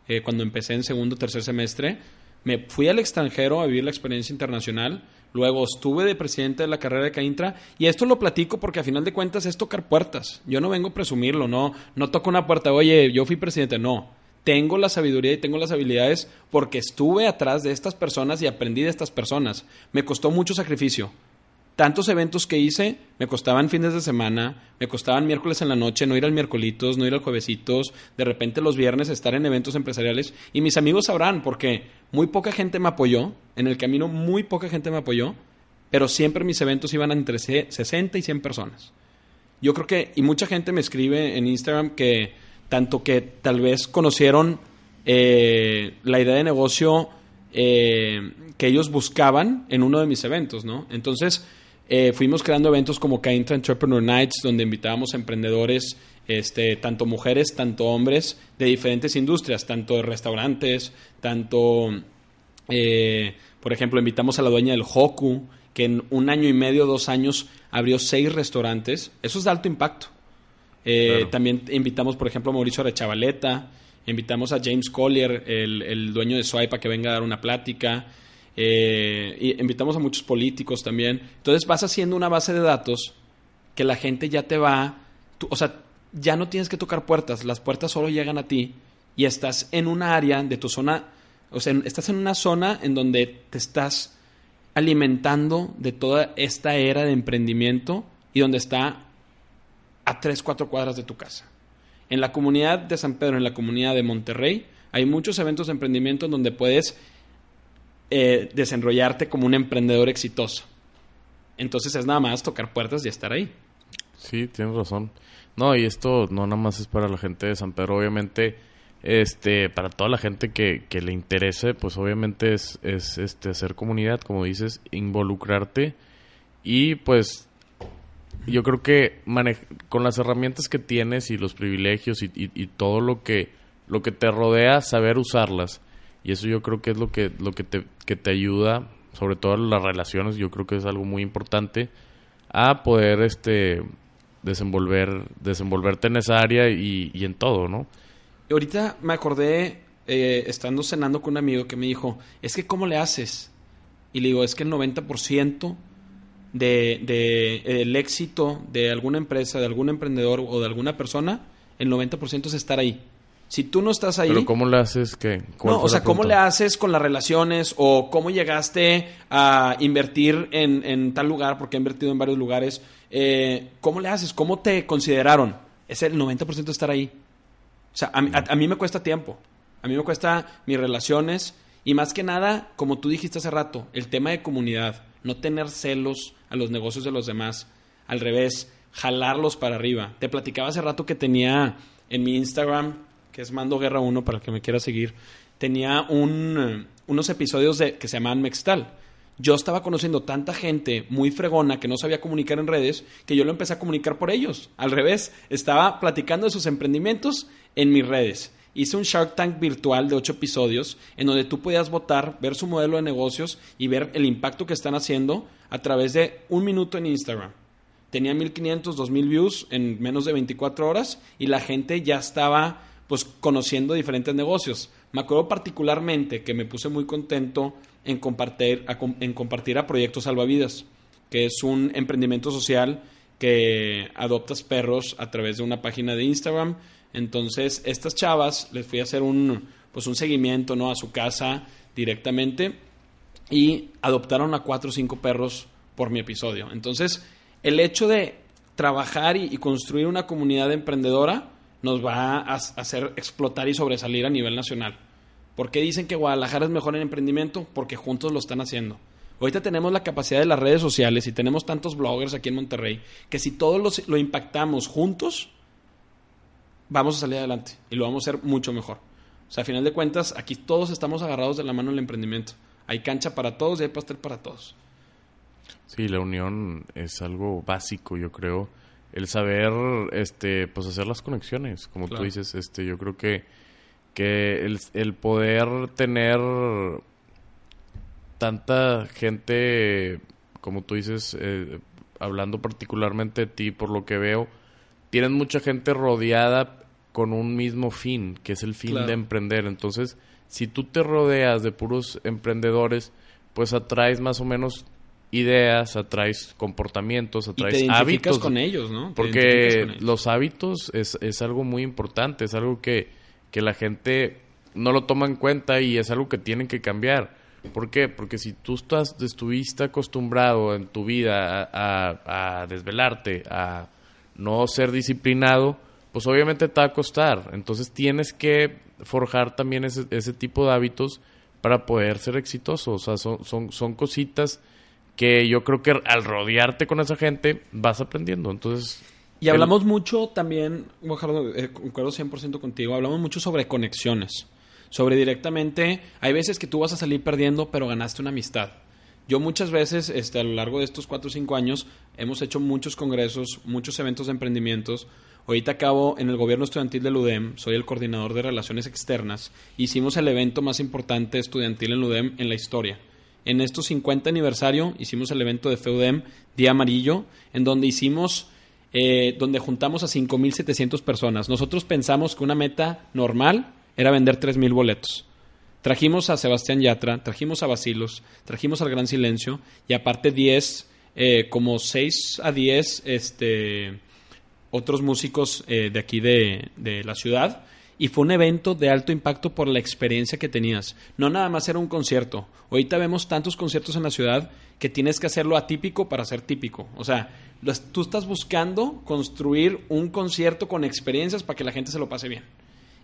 eh, cuando empecé en segundo o tercer semestre, me fui al extranjero a vivir la experiencia internacional. Luego estuve de presidente de la carrera de Caintra. Y esto lo platico porque a final de cuentas es tocar puertas. Yo no vengo a presumirlo, no, no toco una puerta, oye, yo fui presidente. No. Tengo la sabiduría y tengo las habilidades porque estuve atrás de estas personas y aprendí de estas personas. Me costó mucho sacrificio. Tantos eventos que hice me costaban fines de semana, me costaban miércoles en la noche, no ir al miércolitos, no ir al juevesitos, de repente los viernes estar en eventos empresariales. Y mis amigos sabrán, porque muy poca gente me apoyó, en el camino muy poca gente me apoyó, pero siempre mis eventos iban entre se- 60 y 100 personas. Yo creo que, y mucha gente me escribe en Instagram que tanto que tal vez conocieron eh, la idea de negocio eh, que ellos buscaban en uno de mis eventos, ¿no? Entonces, eh, fuimos creando eventos como Caintra Entrepreneur Nights, donde invitábamos a emprendedores, este, tanto mujeres, tanto hombres, de diferentes industrias, tanto de restaurantes, tanto, eh, por ejemplo, invitamos a la dueña del Hoku, que en un año y medio, dos años, abrió seis restaurantes. Eso es de alto impacto. Eh, Claro. También invitamos, por ejemplo, a Mauricio Arechavaleta, invitamos a James Collier, el, el dueño de Swipe, a que venga a dar una plática. Eh, y invitamos a muchos políticos también. Entonces vas haciendo una base de datos que la gente ya te va, tú- o sea, ya no tienes que tocar puertas, las puertas solo llegan a ti y estás en un área de tu zona, o sea, estás en una zona en donde te estás alimentando de toda esta era de emprendimiento y donde está a tres, cuatro cuadras de tu casa. En la comunidad de San Pedro, en la comunidad de Monterrey, hay muchos eventos de emprendimiento en donde puedes eh, desenrollarte como un emprendedor exitoso. Entonces es nada más tocar puertas y estar ahí. Sí, tienes razón. No, y esto no nada más es para la gente de San Pedro, obviamente, este, para toda la gente que, que le interese, pues obviamente es, es este hacer comunidad, como dices, involucrarte y pues yo creo que con las herramientas que tienes y los privilegios y, todo lo que lo que te rodea, saber usarlas. Y eso yo creo que es lo que lo que te, que te ayuda, sobre todo las relaciones, yo creo que es algo muy importante a poder este desenvolver desenvolverte en esa área y, en todo, ¿no? Ahorita me acordé, eh, estando cenando con un amigo que me dijo, es que ¿cómo le haces? Y le digo, es que el 90% de, de el éxito de alguna empresa, de algún emprendedor o de alguna persona, el 90% es estar ahí. Si tú no estás ahí... Pero ¿cómo le haces que... No, o sea, ¿cómo le haces con las relaciones o cómo llegaste a invertir en, en tal lugar? Porque he invertido en varios lugares. Eh, ¿Cómo le haces? ¿Cómo te consideraron? Es el 90% estar ahí. O sea, a, mí me cuesta tiempo. A mí me cuesta mis relaciones y más que nada, como tú dijiste hace rato, el tema de comunidad. No tener celos a los negocios de los demás. Al revés, jalarlos para arriba. Te platicaba hace rato que tenía en mi Instagram que es Mando Guerra 1 para el que me quiera seguir, tenía un, eh, unos episodios de, que se llamaban Mextal. Yo estaba conociendo tanta gente muy fregona que no sabía comunicar en redes que yo lo empecé a comunicar por ellos. Al revés, estaba platicando de sus emprendimientos en mis redes. Hice un Shark Tank virtual de ocho episodios en donde tú podías votar, ver su modelo de negocios y ver el impacto que están haciendo a través de un minuto en Instagram. Tenía 1500, 2000 views en menos de 24 horas y la gente ya estaba pues conociendo diferentes negocios. Me acuerdo particularmente que me puse muy contento en compartir a, en compartir a Proyectos Salvavidas, que es un emprendimiento social que adoptas perros a través de una página de Instagram. Entonces, estas chavas les fui a hacer un pues un seguimiento, ¿no? a su casa directamente y adoptaron a cuatro o cinco perros por mi episodio. Entonces, el hecho de trabajar y construir una comunidad emprendedora nos va a hacer explotar y sobresalir a nivel nacional. ¿Por qué dicen que Guadalajara es mejor en emprendimiento? Porque juntos lo están haciendo. Ahorita tenemos la capacidad de las redes sociales y tenemos tantos bloggers aquí en Monterrey que si todos lo impactamos juntos, vamos a salir adelante y lo vamos a hacer mucho mejor. O sea, a final de cuentas, aquí todos estamos agarrados de la mano en el emprendimiento. Hay cancha para todos y hay pastel para todos. Sí, la unión es algo básico, yo creo el saber este pues hacer las conexiones como tú dices este yo creo que que el, poder tener tanta gente como tú dices eh, hablando particularmente de ti por lo que veo tienes mucha gente rodeada con un mismo fin que es el fin de emprender entonces si tú te rodeas de puros emprendedores pues atraes más o menos ideas, atraes comportamientos, atraes y te hábitos. con ellos, ¿no? porque los hábitos es, es, algo muy importante, es algo que, que la gente no lo toma en cuenta y es algo que tienen que cambiar. ¿Por qué? Porque si tú estás, estuviste acostumbrado en tu vida a, a, desvelarte, a no ser disciplinado, pues obviamente te va a costar. Entonces tienes que forjar también ese, ese tipo de hábitos para poder ser exitoso. O sea, son, son, son cositas que yo creo que al rodearte con esa gente vas aprendiendo. Entonces. Y hablamos mucho también, Guajardo, eh, concuerdo 100% contigo, hablamos mucho sobre conexiones. Sobre directamente, hay veces que tú vas a salir perdiendo, pero ganaste una amistad. Yo muchas veces, este, a lo largo de estos 4 o 5 años, hemos hecho muchos congresos, muchos eventos de emprendimientos. Ahorita acabo en el gobierno estudiantil del UDEM, soy el coordinador de relaciones externas. Hicimos el evento más importante estudiantil en UDEM en la historia en estos 50 aniversario hicimos el evento de FEUDEM Día Amarillo, en donde hicimos, eh, donde juntamos a 5.700 personas. Nosotros pensamos que una meta normal era vender 3.000 boletos. Trajimos a Sebastián Yatra, trajimos a Basilos, trajimos al Gran Silencio y aparte 10, eh, como 6 a 10 este, otros músicos eh, de aquí de, de la ciudad y fue un evento de alto impacto por la experiencia que tenías. No nada más era un concierto. Ahorita vemos tantos conciertos en la ciudad que tienes que hacerlo atípico para ser típico. O sea, tú estás buscando construir un concierto con experiencias para que la gente se lo pase bien.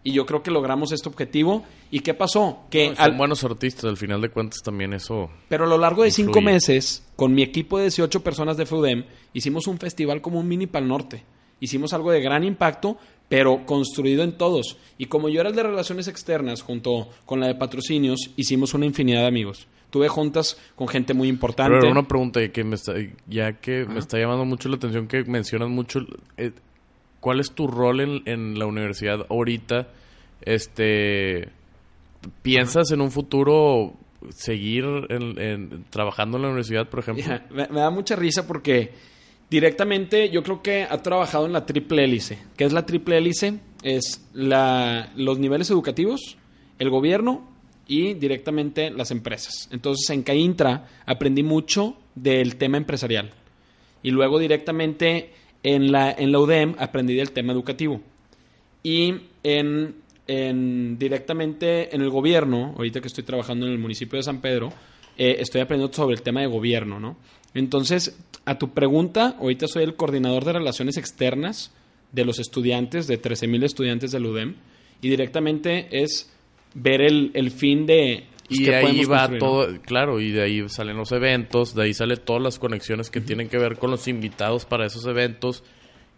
Y yo creo que logramos este objetivo. ¿Y qué pasó? Que son buenos artistas, al final de cuentas también eso. Pero a lo largo de cinco meses, con mi equipo de 18 personas de FUDEM, hicimos un festival como un mini Pal Norte. Hicimos algo de gran impacto, pero construido en todos. Y como yo era el de relaciones externas, junto con la de patrocinios, hicimos una infinidad de amigos. Tuve juntas con gente muy importante. Pero una pregunta que me está, ya que me está llamando mucho la atención que mencionas mucho, eh, ¿cuál es tu rol en, en, la universidad ahorita? Este, ¿piensas en un futuro seguir trabajando en la universidad, por ejemplo? me, me da mucha risa porque Directamente, yo creo que ha trabajado en la triple hélice. ¿Qué es la triple hélice? Es la, los niveles educativos, el gobierno y directamente las empresas. Entonces, en Caintra aprendí mucho del tema empresarial. Y luego directamente en la, en la UDEM aprendí del tema educativo. Y en en, directamente en el gobierno, ahorita que estoy trabajando en el municipio de San Pedro, eh, estoy aprendiendo sobre el tema de gobierno, ¿no? Entonces, a tu pregunta, ahorita soy el coordinador de relaciones externas de los estudiantes, de 13.000 estudiantes del UDEM, y directamente es ver el, el fin de... pues, y y ahí va todo, claro, y de ahí salen los eventos, de ahí salen todas las conexiones que tienen que ver con los invitados para esos eventos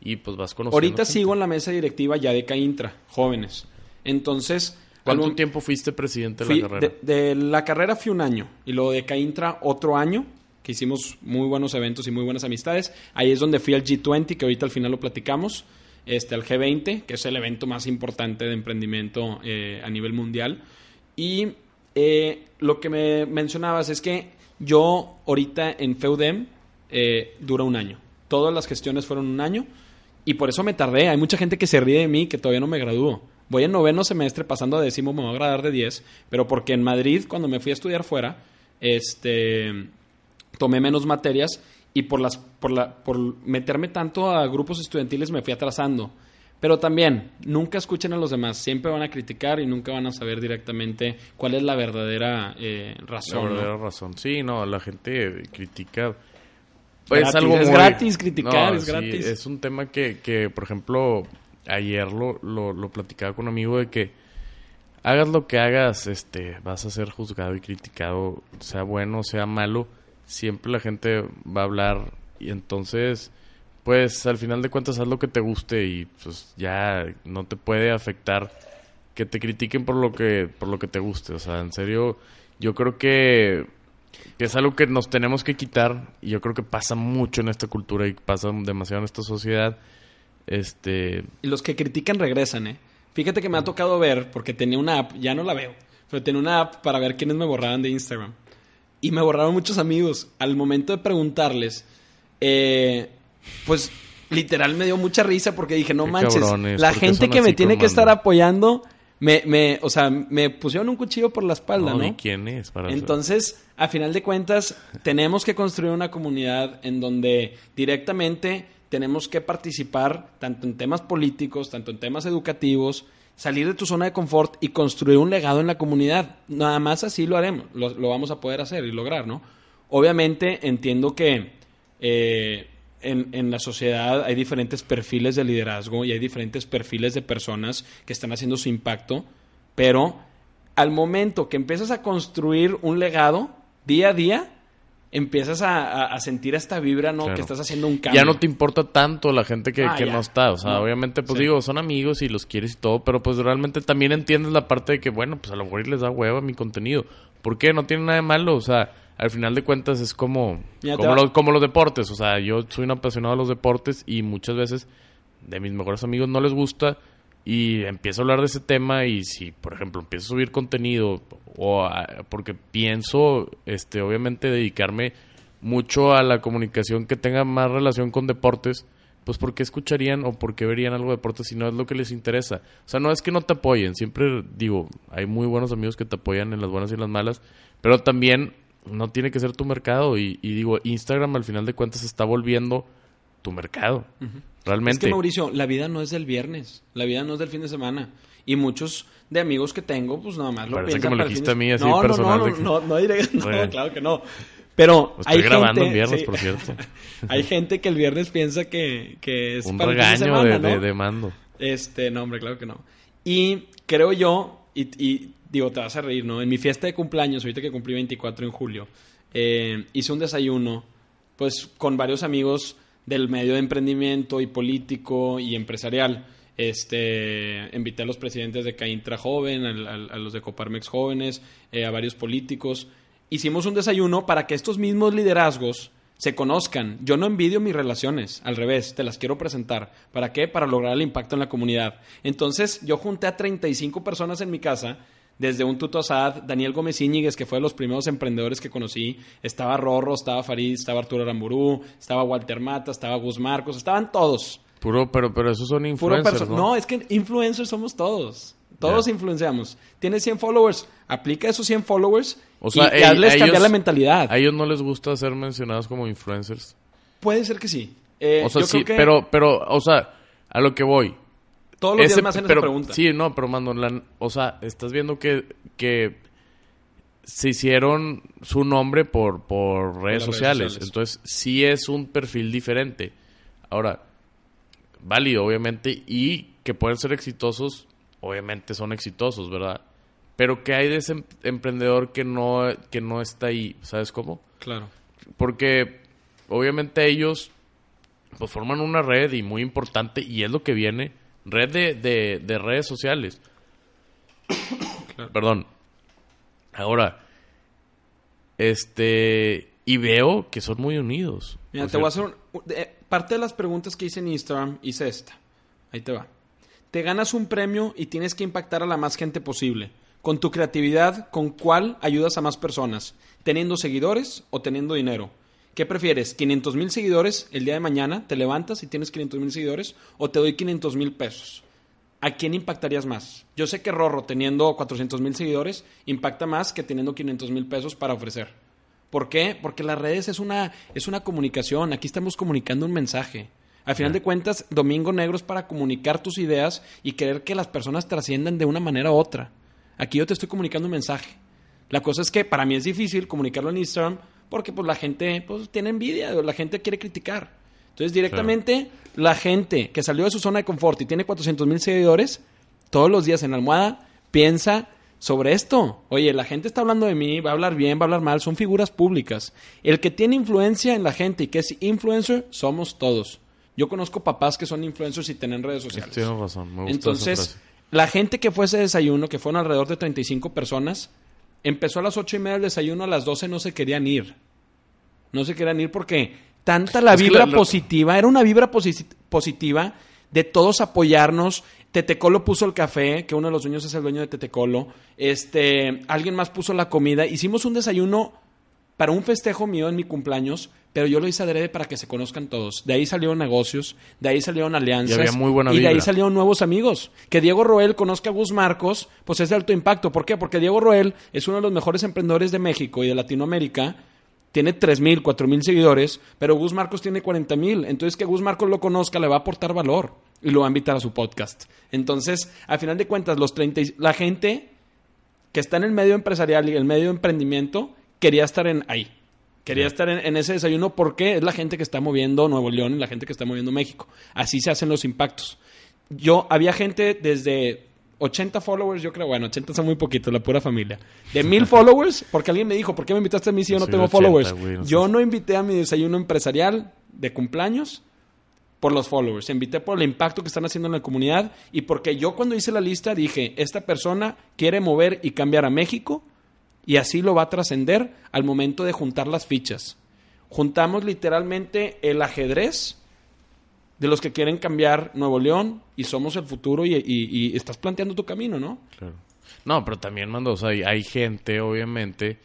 y pues vas conociendo. Ahorita gente. sigo en la mesa directiva ya de CAINTRA, jóvenes. Entonces, ¿Cuánto algún- tiempo fuiste presidente de fui- la carrera? De, de la carrera fui un año y luego de CAINTRA otro año, que hicimos muy buenos eventos y muy buenas amistades. Ahí es donde fui al G20, que ahorita al final lo platicamos, este, al G20, que es el evento más importante de emprendimiento eh, a nivel mundial. Y eh, lo que me mencionabas es que yo ahorita en FEUDEM eh, dura un año. Todas las gestiones fueron un año y por eso me tardé. Hay mucha gente que se ríe de mí que todavía no me gradúo. Voy en noveno semestre pasando a décimo, me voy a graduar de 10, pero porque en Madrid, cuando me fui a estudiar fuera, este, tomé menos materias y por, las, por, la, por meterme tanto a grupos estudiantiles me fui atrasando. Pero también, nunca escuchen a los demás, siempre van a criticar y nunca van a saber directamente cuál es la verdadera eh, La razón. ¿no? verdadera razón. Sí, no, la gente critica. Gratis, es gratis criticar, es gratis. Es un tema que, que por ejemplo, ayer lo, lo, lo platicaba con un amigo de que hagas lo que hagas, este, vas a ser juzgado y criticado, sea bueno, sea malo, siempre la gente va a hablar y entonces, pues al final de cuentas haz lo que te guste y pues ya no te puede afectar que te critiquen por lo que por lo que te guste, o sea, en serio, yo creo que que es algo que nos tenemos que quitar y yo creo que pasa mucho en esta cultura y pasa demasiado en esta sociedad. Este, Y los que critican regresan, ¿eh? Fíjate que me ha tocado ver, porque tenía una app, ya no la veo, pero tenía una app para ver quiénes me borraban de Instagram. Y me borraron muchos amigos. Al momento de preguntarles, eh, pues literal me dio mucha risa porque dije, no Qué manches, cabrones, la ¿por qué gente que me tiene que estar apoyando, me, me, o sea, me pusieron un cuchillo por la espalda, no, ¿no? ¿y quién es? Para Entonces, a final de cuentas, tenemos que construir una comunidad en donde directamente tenemos que participar tanto en temas políticos, tanto en temas educativos, salir de tu zona de confort y construir un legado en la comunidad. Nada más así lo haremos, lo, vamos a poder hacer y lograr, ¿no? Obviamente entiendo que eh, en, en la sociedad hay diferentes perfiles de liderazgo y hay diferentes perfiles de personas que están haciendo su impacto, pero al momento que empiezas a construir un legado día a día, empiezas a, a- sentir esta vibra, ¿no? Claro. Que estás haciendo un cambio. ya no te importa tanto la gente que, Ah, que no está. O sea, No. obviamente, pues Sí. digo, son amigos y los quieres y todo, pero pues realmente también entiendes la parte de que, bueno, pues a lo mejor les da hueva mi contenido. ¿Por qué? No tiene nada de malo. O sea, al final de cuentas es como, como, los, como los deportes. O sea, yo soy un apasionado de los deportes y muchas veces de mis mejores amigos no les gusta y empiezo a hablar de ese tema y si, por ejemplo, empiezo a subir contenido o a- porque pienso, este, obviamente dedicarme mucho a la comunicación que tenga más relación con deportes, pues ¿por qué escucharían o por qué verían algo de deportes si no es lo que les interesa? O sea, no es que no te apoyen, siempre digo, hay muy buenos amigos que te apoyan en las buenas y las malas, pero también no tiene que ser tu mercado y, y digo, Instagram al final de cuentas está volviendo tu mercado. Realmente. que Mauricio, la vida no es del viernes, la vida no es del fin de semana. Y muchos de amigos que tengo, pues nada más lo Parece piensan que me lo dijiste de- a mí así no, personal No, no, que- no, no, diré- no, claro que no. Pero estoy hay grabando gente, en viernes, sí. por cierto. hay gente que el viernes piensa que, que es un para regaño semana, de, de- ¿no? de mando. Este, no, hombre, claro que no. Y creo yo, y, y digo, te vas a reír, ¿no? En mi fiesta de cumpleaños, ahorita que cumplí 24 en julio, eh, hice un desayuno, pues, con varios amigos del medio de emprendimiento y político y empresarial. Este, invité a los presidentes de Caintra Joven, a, los de Coparmex Jóvenes, eh, a varios políticos. Hicimos un desayuno para que estos mismos liderazgos se conozcan. Yo no envidio mis relaciones, al revés, te las quiero presentar. ¿Para qué? Para lograr el impacto en la comunidad. Entonces, yo junté a 35 personas en mi casa, desde un Tuto Asad, Daniel Gómez Íñiguez, que fue de los primeros emprendedores que conocí, estaba Rorro, estaba Farid, estaba Arturo Aramburú, estaba Walter Mata, estaba Gus Marcos, estaban todos. Puro, pero, pero esos son influencers, ¿no? ¿no? es que influencers somos todos. Todos influenciamos. Tienes 100 followers, aplica esos 100 followers O sea, y, ey, hazles a cambiar ellos- la mentalidad. A ellos no les gusta ser mencionados como influencers. Puede ser que sí. Eh, O sea, yo sí, creo que- pero, pero, o sea, a lo que voy. Todos los Ese- días me hacen pero, esa pregunta. Sí, no, pero mando, la- o sea, estás viendo que, que se hicieron su nombre por, por redes, redes sociales. Entonces, sí es un perfil diferente. Ahora, válido, obviamente, y que pueden ser exitosos, obviamente son exitosos, ¿verdad? Pero que hay de ese em- emprendedor que no, que no está ahí, ¿sabes cómo? Claro. Porque obviamente ellos pues forman una red y muy importante y es lo que viene, red de, de, de redes sociales. Perdón. Ahora, este, y veo que son muy unidos. Mira, te voy a hacer un- un- eh, parte de las preguntas que hice en Instagram, hice esta. Ahí te va. Te ganas un premio y tienes que impactar a la más gente posible. Con tu creatividad, ¿con cuál ayudas a más personas? ¿Teniendo seguidores o teniendo dinero? ¿Qué prefieres? ¿500 mil seguidores el día de mañana? ¿Te levantas y tienes 500 mil seguidores? ¿O te doy 500 mil pesos? ¿A quién impactarías más? Yo sé que Rorro, teniendo 400 mil seguidores, impacta más que teniendo 500 mil pesos para ofrecer. ¿Por qué? Porque las redes es una, es una comunicación. Aquí estamos comunicando un mensaje. Al final de cuentas, Domingo Negro es para comunicar tus ideas y querer que las personas trasciendan de una manera u otra. Aquí yo te estoy comunicando un mensaje. La cosa es que para mí es difícil comunicarlo en Instagram porque pues la gente pues, tiene envidia, la gente quiere criticar. Entonces directamente la gente que salió de su zona de confort y tiene 400 mil seguidores, todos los días en la almohada piensa sobre esto. Oye, la gente está hablando de mí, va a hablar bien, va a hablar mal, son figuras públicas. El que tiene influencia en la gente y que es influencer, somos todos. Yo conozco papás que son influencers y tienen redes sociales. Tienes razón, me gusta Entonces, esa frase. la gente que fue a ese desayuno, que fueron alrededor de 35 personas, empezó a las ocho y media el desayuno, a las 12 no se querían ir. No se querían ir porque tanta la Es vibra la- la- positiva, era una vibra posi- positiva de todos apoyarnos. Tetecolo puso el café, que uno de los dueños es el dueño de Tetecolo. Este, alguien más puso la comida. Hicimos un desayuno para un festejo mío en mi cumpleaños, pero yo lo hice adrede para que se conozcan todos. De ahí salieron negocios, de ahí salieron alianzas. Y había muy buena y de ahí salieron nuevos amigos. Que Diego Roel conozca a Gus Marcos, pues es de alto impacto. ¿Por qué? Porque Diego Roel es uno de los mejores emprendedores de México y de Latinoamérica. Tiene 3.000, 4.000 seguidores, pero Gus Marcos tiene 40.000. Entonces, que Gus Marcos lo conozca le va a aportar valor y lo va a invitar a su podcast. Entonces, al final de cuentas, los 30, y- la gente que está en el medio empresarial y el medio de emprendimiento quería estar en ahí. Quería estar en, en ese desayuno porque es la gente que está moviendo Nuevo León y la gente que está moviendo México. Así se hacen los impactos. Yo, había gente desde 80 followers, yo creo, bueno, 80 son muy poquitos, la pura familia. De 1000 followers, porque alguien me dijo, ¿por qué me invitaste a mí si yo no soy tengo 80, followers? güey, no yo sé. no invité a mi desayuno empresarial de cumpleaños por los followers. Invité por el impacto que están haciendo en la comunidad y porque yo cuando hice la lista dije, esta persona quiere mover y cambiar a México y así lo va a trascender al momento de juntar las fichas. Juntamos literalmente el ajedrez de los que quieren cambiar Nuevo León y somos el futuro y, y- y estás planteando tu camino, ¿no? Claro. No, pero también, mando, o sea, hay, hay gente, obviamente,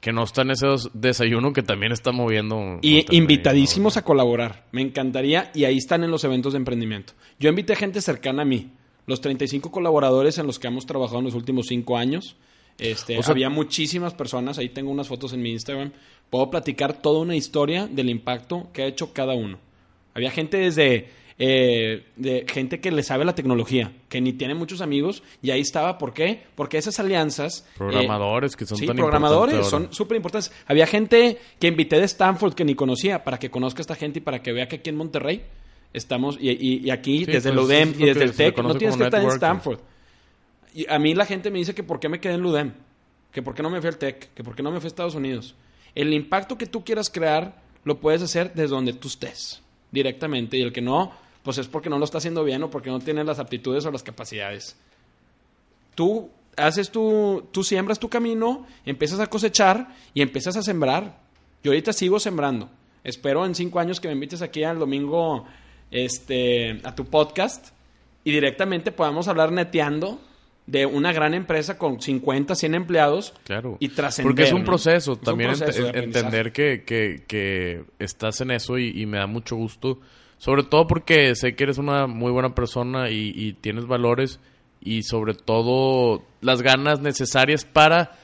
que no está en ese desayuno que también está moviendo. Y invitadísimos a colaborar. Me encantaría. Y ahí están en los eventos de emprendimiento. Yo invité gente cercana a mí. Los 35 colaboradores en los que hemos trabajado en los últimos cinco años. Este, O sea- había muchísimas personas. Ahí tengo unas fotos en mi Instagram. Puedo platicar toda una historia del impacto que ha hecho cada uno. Había gente desde... eh, de gente que le sabe la tecnología, que ni tiene muchos amigos, y ahí estaba, ¿por qué? Porque esas alianzas... eh, Programadores que son sí, tan programadores, importantes son súper importantes. Había gente que invité de Stanford que ni conocía para que conozca a esta gente y para que vea que aquí en Monterrey estamos, y, y- y aquí Sí, desde el pues, UDEM es y lo desde el TEC, no tienes que estar en. Stanford. Y a mí la gente me dice que por qué me quedé en UDEM, que por qué no me fui al TEC, que por qué no me fui a Estados Unidos. El impacto que tú quieras crear lo puedes hacer desde donde tú estés, directamente, y el que no, pues es porque no lo está haciendo bien o porque no tiene las aptitudes o las capacidades tú haces tu, tú siembras tu camino, empiezas a cosechar y empiezas a sembrar. Yo ahorita sigo sembrando. Espero en cinco años que me invites aquí al domingo este, a tu podcast y directamente podamos hablar neteando de una gran empresa con 50, 100 empleados Claro. y trascender. Porque es un proceso, también proceso entender que, que, que estás en eso y, y me da mucho gusto. Sobre todo porque sé que eres una muy buena persona y, y tienes valores y sobre todo las ganas necesarias para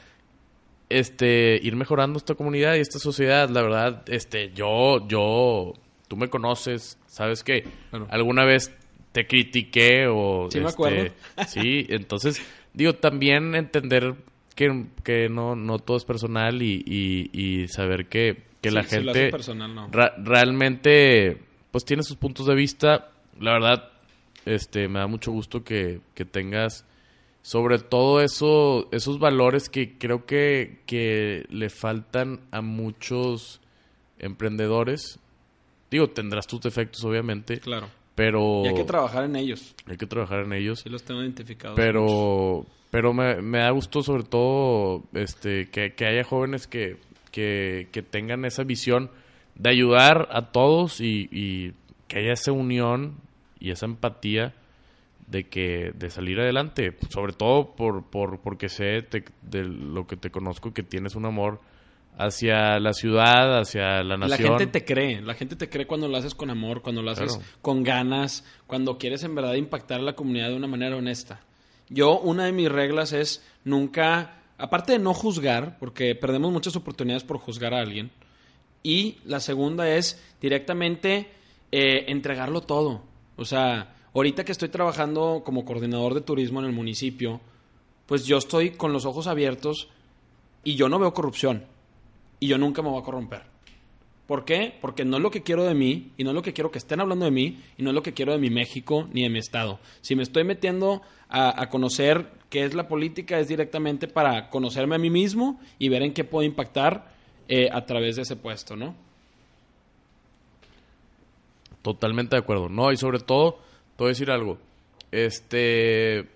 este ir mejorando esta comunidad y esta sociedad. La verdad, este yo, yo, tú me conoces, sabes que alguna vez te critiqué o... Sí, me acuerdo. sí, entonces, digo, también entender que, que no, no todo es personal y, y, saber que, que la gente... personal, no. realmente, pues tiene sus puntos de vista. La verdad, este, me da mucho gusto que, que tengas sobre todo eso, esos valores que creo que, que le faltan a muchos emprendedores. Digo, tendrás tus defectos, obviamente. Claro. Pero... Y hay que trabajar en ellos. Hay que trabajar en ellos. Sí los tengo identificados. Pero, pero me, me, da gusto sobre todo este, que, que haya jóvenes que, que, que, tengan esa visión de ayudar a todos y, y que haya esa unión y esa empatía de que de salir adelante, sobre todo por, por porque sé de lo que te conozco que tienes un amor hacia la ciudad, hacia la nación. La gente te cree, la gente te cree cuando lo haces con amor, cuando lo haces con ganas, cuando quieres en verdad impactar a la comunidad de una manera honesta. Yo, una de mis reglas es nunca, aparte de no juzgar, porque perdemos muchas oportunidades por juzgar a alguien, y la segunda es directamente eh, entregarlo todo. O sea, Ahorita que estoy trabajando como coordinador de turismo en el municipio, pues yo estoy con los ojos abiertos y yo no veo corrupción. Y yo nunca me voy a corromper. ¿Por qué? Porque no es lo que quiero de mí y no es lo que quiero que estén hablando de mí y no es lo que quiero de mi México ni de mi estado. Si me estoy metiendo a, conocer qué es la política es directamente para conocerme a mí mismo y ver en qué puedo impactar eh, a través de ese puesto, ¿no? Totalmente de acuerdo. No, y sobre todo te voy a decir algo. Este.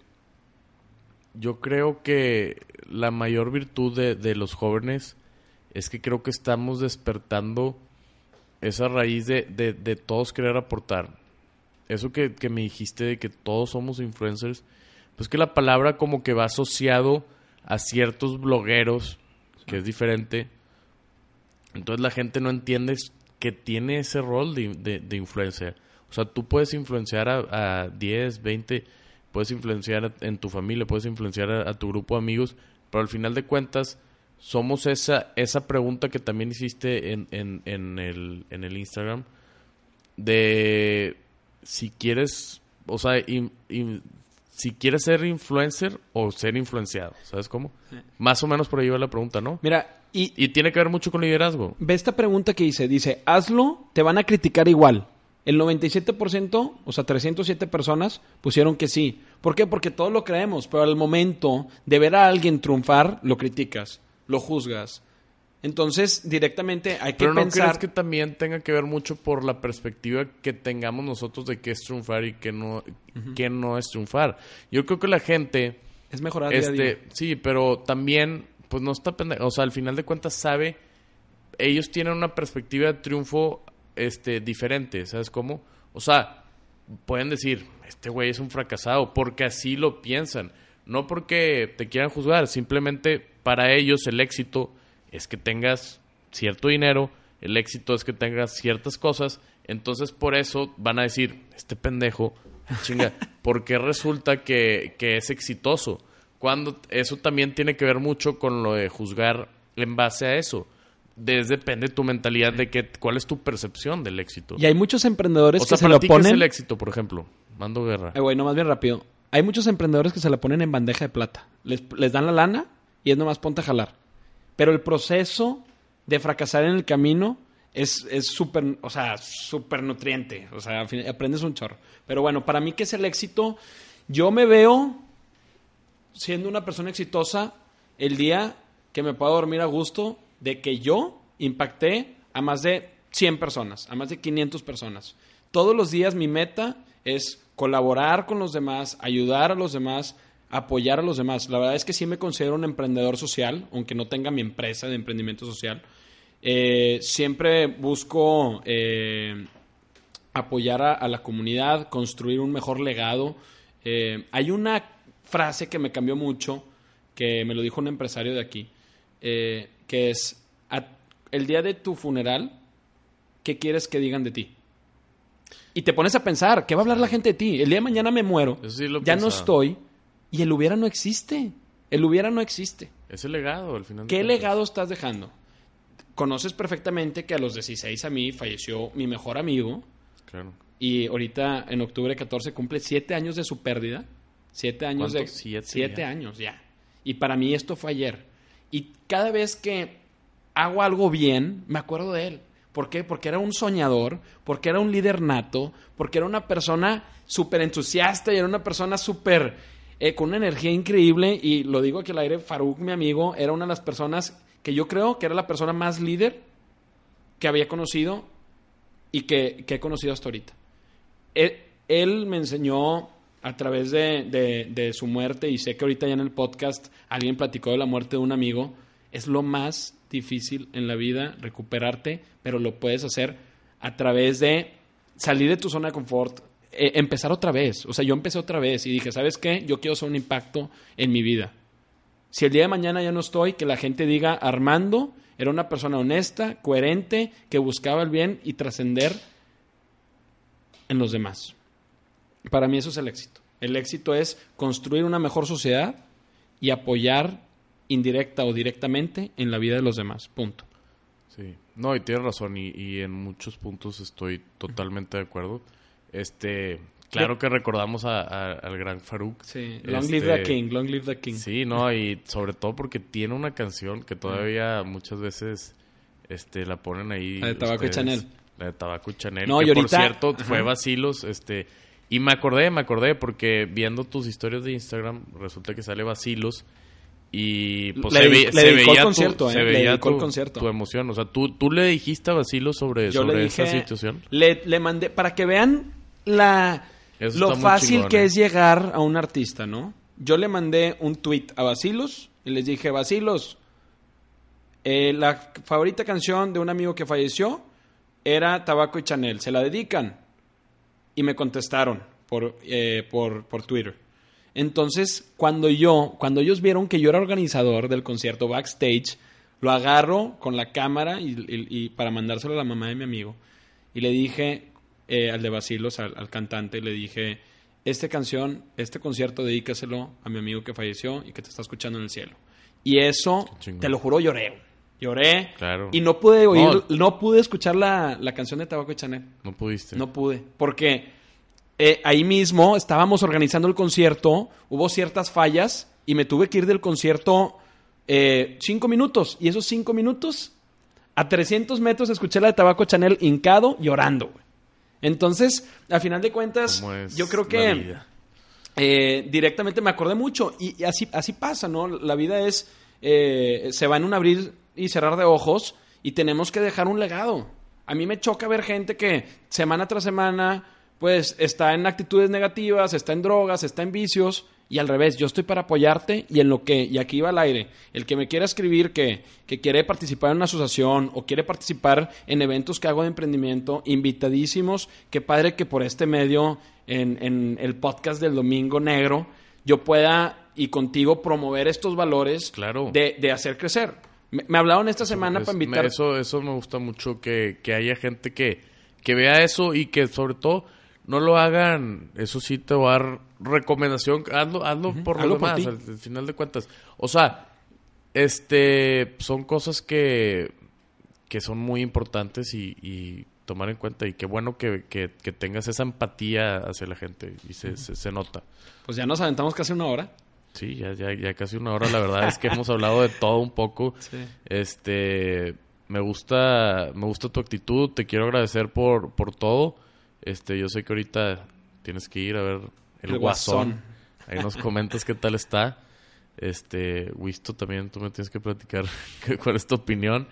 Yo creo que la mayor virtud de, los jóvenes es que creo que estamos despertando esa raíz de, de, todos querer aportar. Eso que, que, me dijiste de que todos somos influencers, pues que la palabra como que va asociado a ciertos blogueros, que es diferente. Entonces la gente no entiende que tiene ese rol de, de influencer. O sea, tú puedes influenciar a, 10, 20, puedes influenciar en tu familia, puedes influenciar a, tu grupo de amigos, pero al final de cuentas somos esa, esa pregunta que también hiciste en, en, en, el, en el Instagram de si quieres, o sea, si quieres ser influencer o ser influenciado, ¿sabes cómo? Más o menos por ahí va la pregunta, ¿no? Mira, y, y tiene que ver mucho con liderazgo. Ve esta pregunta que hice, dice, hazlo, te van a criticar igual. El 97%, o sea, 307 personas pusieron que sí. ¿Por qué? Porque todos lo creemos, pero al momento de ver a alguien triunfar, lo criticas, lo juzgas. Entonces, directamente hay que pero no pensar... crees que también tenga que ver mucho por la perspectiva que tengamos nosotros de qué es triunfar y qué no, no es triunfar? Yo creo que la gente... Es mejorar este, día a día. Sí, pero también, pues no está pendejo. O sea, al final de cuentas sabe... Ellos tienen una perspectiva de triunfo este, diferente, ¿sabes cómo? O sea, pueden decir, este güey es un fracasado, porque así lo piensan. No porque te quieran juzgar, simplemente para ellos el éxito es que tengas cierto dinero, el éxito es que tengas ciertas cosas, entonces por eso van a decir, este pendejo, chinga, porque resulta que, que es exitoso? Cuando eso también tiene que ver mucho con lo de juzgar en base a eso depende tu mentalidad de que, cuál es tu percepción del éxito. Y hay muchos emprendedores que se lo ponen. ¿qué es el éxito, por ejemplo? Mando guerra. Eh, güey, no, más bien rápido. Hay muchos emprendedores que se la ponen en bandeja de plata. Les, les dan la lana y es nomás ponte a jalar. Pero el proceso de fracasar en el camino es súper, o sea, súper nutriente. O sea, aprendes un chorro. Pero bueno, para mí, ¿qué es el éxito? Yo me veo siendo una persona exitosa el día que me pueda dormir a gusto de que yo impacté a más de 100 personas, a más de 500 personas. Todos los días mi meta es colaborar con los demás, ayudar a los demás, apoyar a los demás. La verdad es que sí me considero un emprendedor social, aunque no tenga mi empresa de emprendimiento social. Eh, siempre busco eh, apoyar a, la comunidad, construir un mejor legado. Eh, hay una frase que me cambió mucho, que me lo dijo un empresario de aquí, que es el día de tu funeral, ¿qué quieres que digan de ti? Y te pones a pensar, ¿qué va a hablar la gente de ti? El día de mañana me muero, ya no estoy, y el hubiera no existe. El hubiera no existe. Es el legado, al final. ¿Qué legado estás dejando? Conoces perfectamente que a los 16 a mí falleció mi mejor amigo Claro. Y ahorita en octubre 14 cumple siete años de su pérdida. Siete años de... ¿Cuántos? Siete siete ya. años ya. Y para mí esto fue ayer. Y cada vez que hago algo bien, me acuerdo de él. ¿Por qué? Porque era un soñador, porque era un líder nato, porque era una persona súper entusiasta y era una persona súper eh, con una energía increíble. Y lo digo aquí al aire, Faruk, mi amigo, era una de las personas que yo creo que era la persona más líder que había conocido y que, que he conocido hasta ahorita. Él, él me enseñó a través de, de- de su muerte, y sé que ahorita ya en el podcast alguien platicó de la muerte de un amigo, es lo más difícil en la vida recuperarte, pero lo puedes hacer a través de salir de tu zona de confort, eh, empezar otra vez. O sea, yo empecé otra vez y dije, ¿sabes qué? Yo quiero hacer un impacto en mi vida. Si el día de mañana ya no estoy, que la gente diga, Armando era una persona honesta, coherente, que buscaba el bien y trascender en los demás. Para mí eso es el éxito. El éxito es construir una mejor sociedad y apoyar indirecta o directamente en la vida de los demás. Punto. Sí, no, y tienes razón, y, y en muchos puntos estoy totalmente de acuerdo. Este, claro que recordamos a- a- al gran Faruk. Sí. Long live Este, the king, long live the king. Sí, no, y sobre todo porque tiene una canción que todavía muchas veces este, la ponen ahí. La de Tabaco y Chanel. La de Tabaco y Chanel. No, que y ahorita- por cierto Ajá. fue Vacilos, este... Y me acordé, me acordé, porque viendo tus historias de Instagram, resulta que sale Vacilos y pues Le se, ve- le se el veía, tu, se eh, le veía el tu, concierto. tu emoción. O sea, ¿tú, tú le dijiste a Vacilos sobre, Yo sobre dije, situación. Le, le mandé, para que vean la, Eso lo fácil chingón, que eh. es llegar a un artista, ¿no? Yo le mandé un tweet a Basilos y les dije, Basilos, eh, la favorita canción de un amigo que falleció era Tabaco y Chanel, ¿se la dedican? Y me contestaron por, por, por Twitter. Entonces, cuando yo, cuando ellos vieron que yo era organizador del concierto backstage, lo agarro con la cámara y, y- y para mandárselo a la mamá de mi amigo. Y le dije eh, al de Basilos, al, al cantante, le dije, esta canción, este concierto, dedícaselo a mi amigo que falleció y que te está escuchando en el cielo. Y eso, te lo juro, lloré. Lloré. Claro. Y no pude oír, No. no, pude escuchar la, la canción de Tabaco y Chanel. No pudiste. No pude, porque eh, ahí mismo estábamos organizando el concierto, hubo ciertas fallas y me tuve que ir del concierto eh, cinco minutos. Y esos cinco minutos, a 300 metros escuché la de Tabaco Chanel hincado llorando. güey. Entonces, al final de cuentas, ¿Cómo es yo creo que eh, directamente me acordé mucho. Y, y así, así pasa, ¿no? La vida es. eh, se va en un abrir y cerrar de ojos y tenemos que dejar un legado. A mí me choca ver gente que semana tras semana, pues está en actitudes negativas, está en drogas, está en vicios. Y al revés, yo estoy para apoyarte y en lo que, y aquí va al aire, el que me quiera escribir que, que quiere participar en una asociación o quiere participar en eventos que hago de emprendimiento, invitadísimos, qué padre que por este medio, en, en el podcast del Domingo Negro, yo pueda y contigo promover estos valores Claro. de, de hacer crecer. Me, me hablaron esta semana Es- para invitar... Eso, eso me gusta mucho que, que haya gente que, que vea eso y que sobre todo no lo hagan. Eso sí te va a dar recomendación. Hazlo, hazlo por Hazlo lo por demás, ti. al, al final de cuentas. O sea, este son cosas que, que son muy importantes y, y tomar en cuenta. Y qué bueno que, que, que tengas esa empatía hacia la gente. Y se, se, se nota. Pues ya nos aventamos casi una hora. Sí, ya, ya, ya casi una hora. La verdad es que hemos hablado de todo un poco. Sí. Este, me gusta, me gusta tu actitud. Te quiero agradecer por, por todo. Este, yo sé que ahorita tienes que ir a ver el, El guasón. Guasón. Ahí nos comentas qué tal está. Este, Wisto también, tú me tienes que platicar cuál es tu opinión.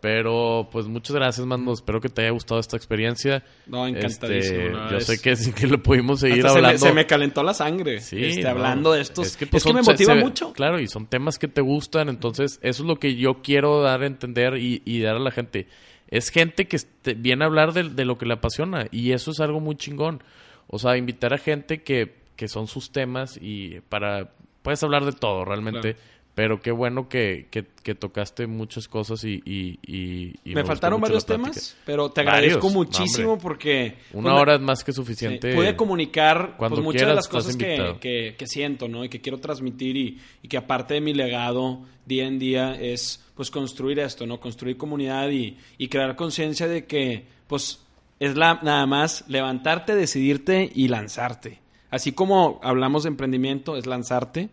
Pero, pues, muchas gracias, mando. Espero que te haya gustado esta experiencia. No, encantadísimo. Este, no, yo sé que sí que lo pudimos seguir Hasta se me- hablando. Se me, calentó la sangre. Sí, este, no, hablando de estos. Es que, Es pues, que, me motiva se- mucho. Claro, y son temas que te gustan, entonces eso es lo que yo quiero dar a entender y, y dar a la gente. Es gente que este- viene a hablar de, de lo que le apasiona y eso es algo muy chingón. O sea, invitar a gente que, que son sus temas y para... Puedes hablar de todo realmente. Pero qué bueno que, que, que tocaste muchas cosas y... y, y- y me faltaron varios temas, pero te agradezco muchísimo hombre. porque... Una pues, hora es más que Sí, suficiente. pude comunicar Cuando pues, muchas quieras, de las cosas que, que- que siento, ¿no? Y que quiero transmitir y, y que aparte de mi legado día en día es pues construir esto, ¿no? Construir comunidad y, y crear conciencia de que pues es la, nada más levantarte, decidirte y lanzarte. Así como hablamos de emprendimiento, es lanzarte,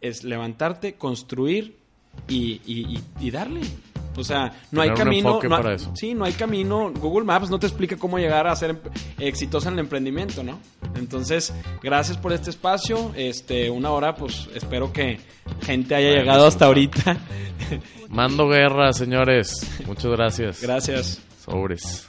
es levantarte, construir y, y- y- darle. O sea, no hay Tener camino. no hay- para eso. Sí, no hay camino. Google Maps no te explica cómo llegar a ser em- exitoso en el emprendimiento, ¿no? Entonces, gracias por este espacio. Este, una hora, pues espero que gente haya llegado hasta disfrutar. ahorita. Mando guerra, señores. Muchas gracias. gracias. Sobres.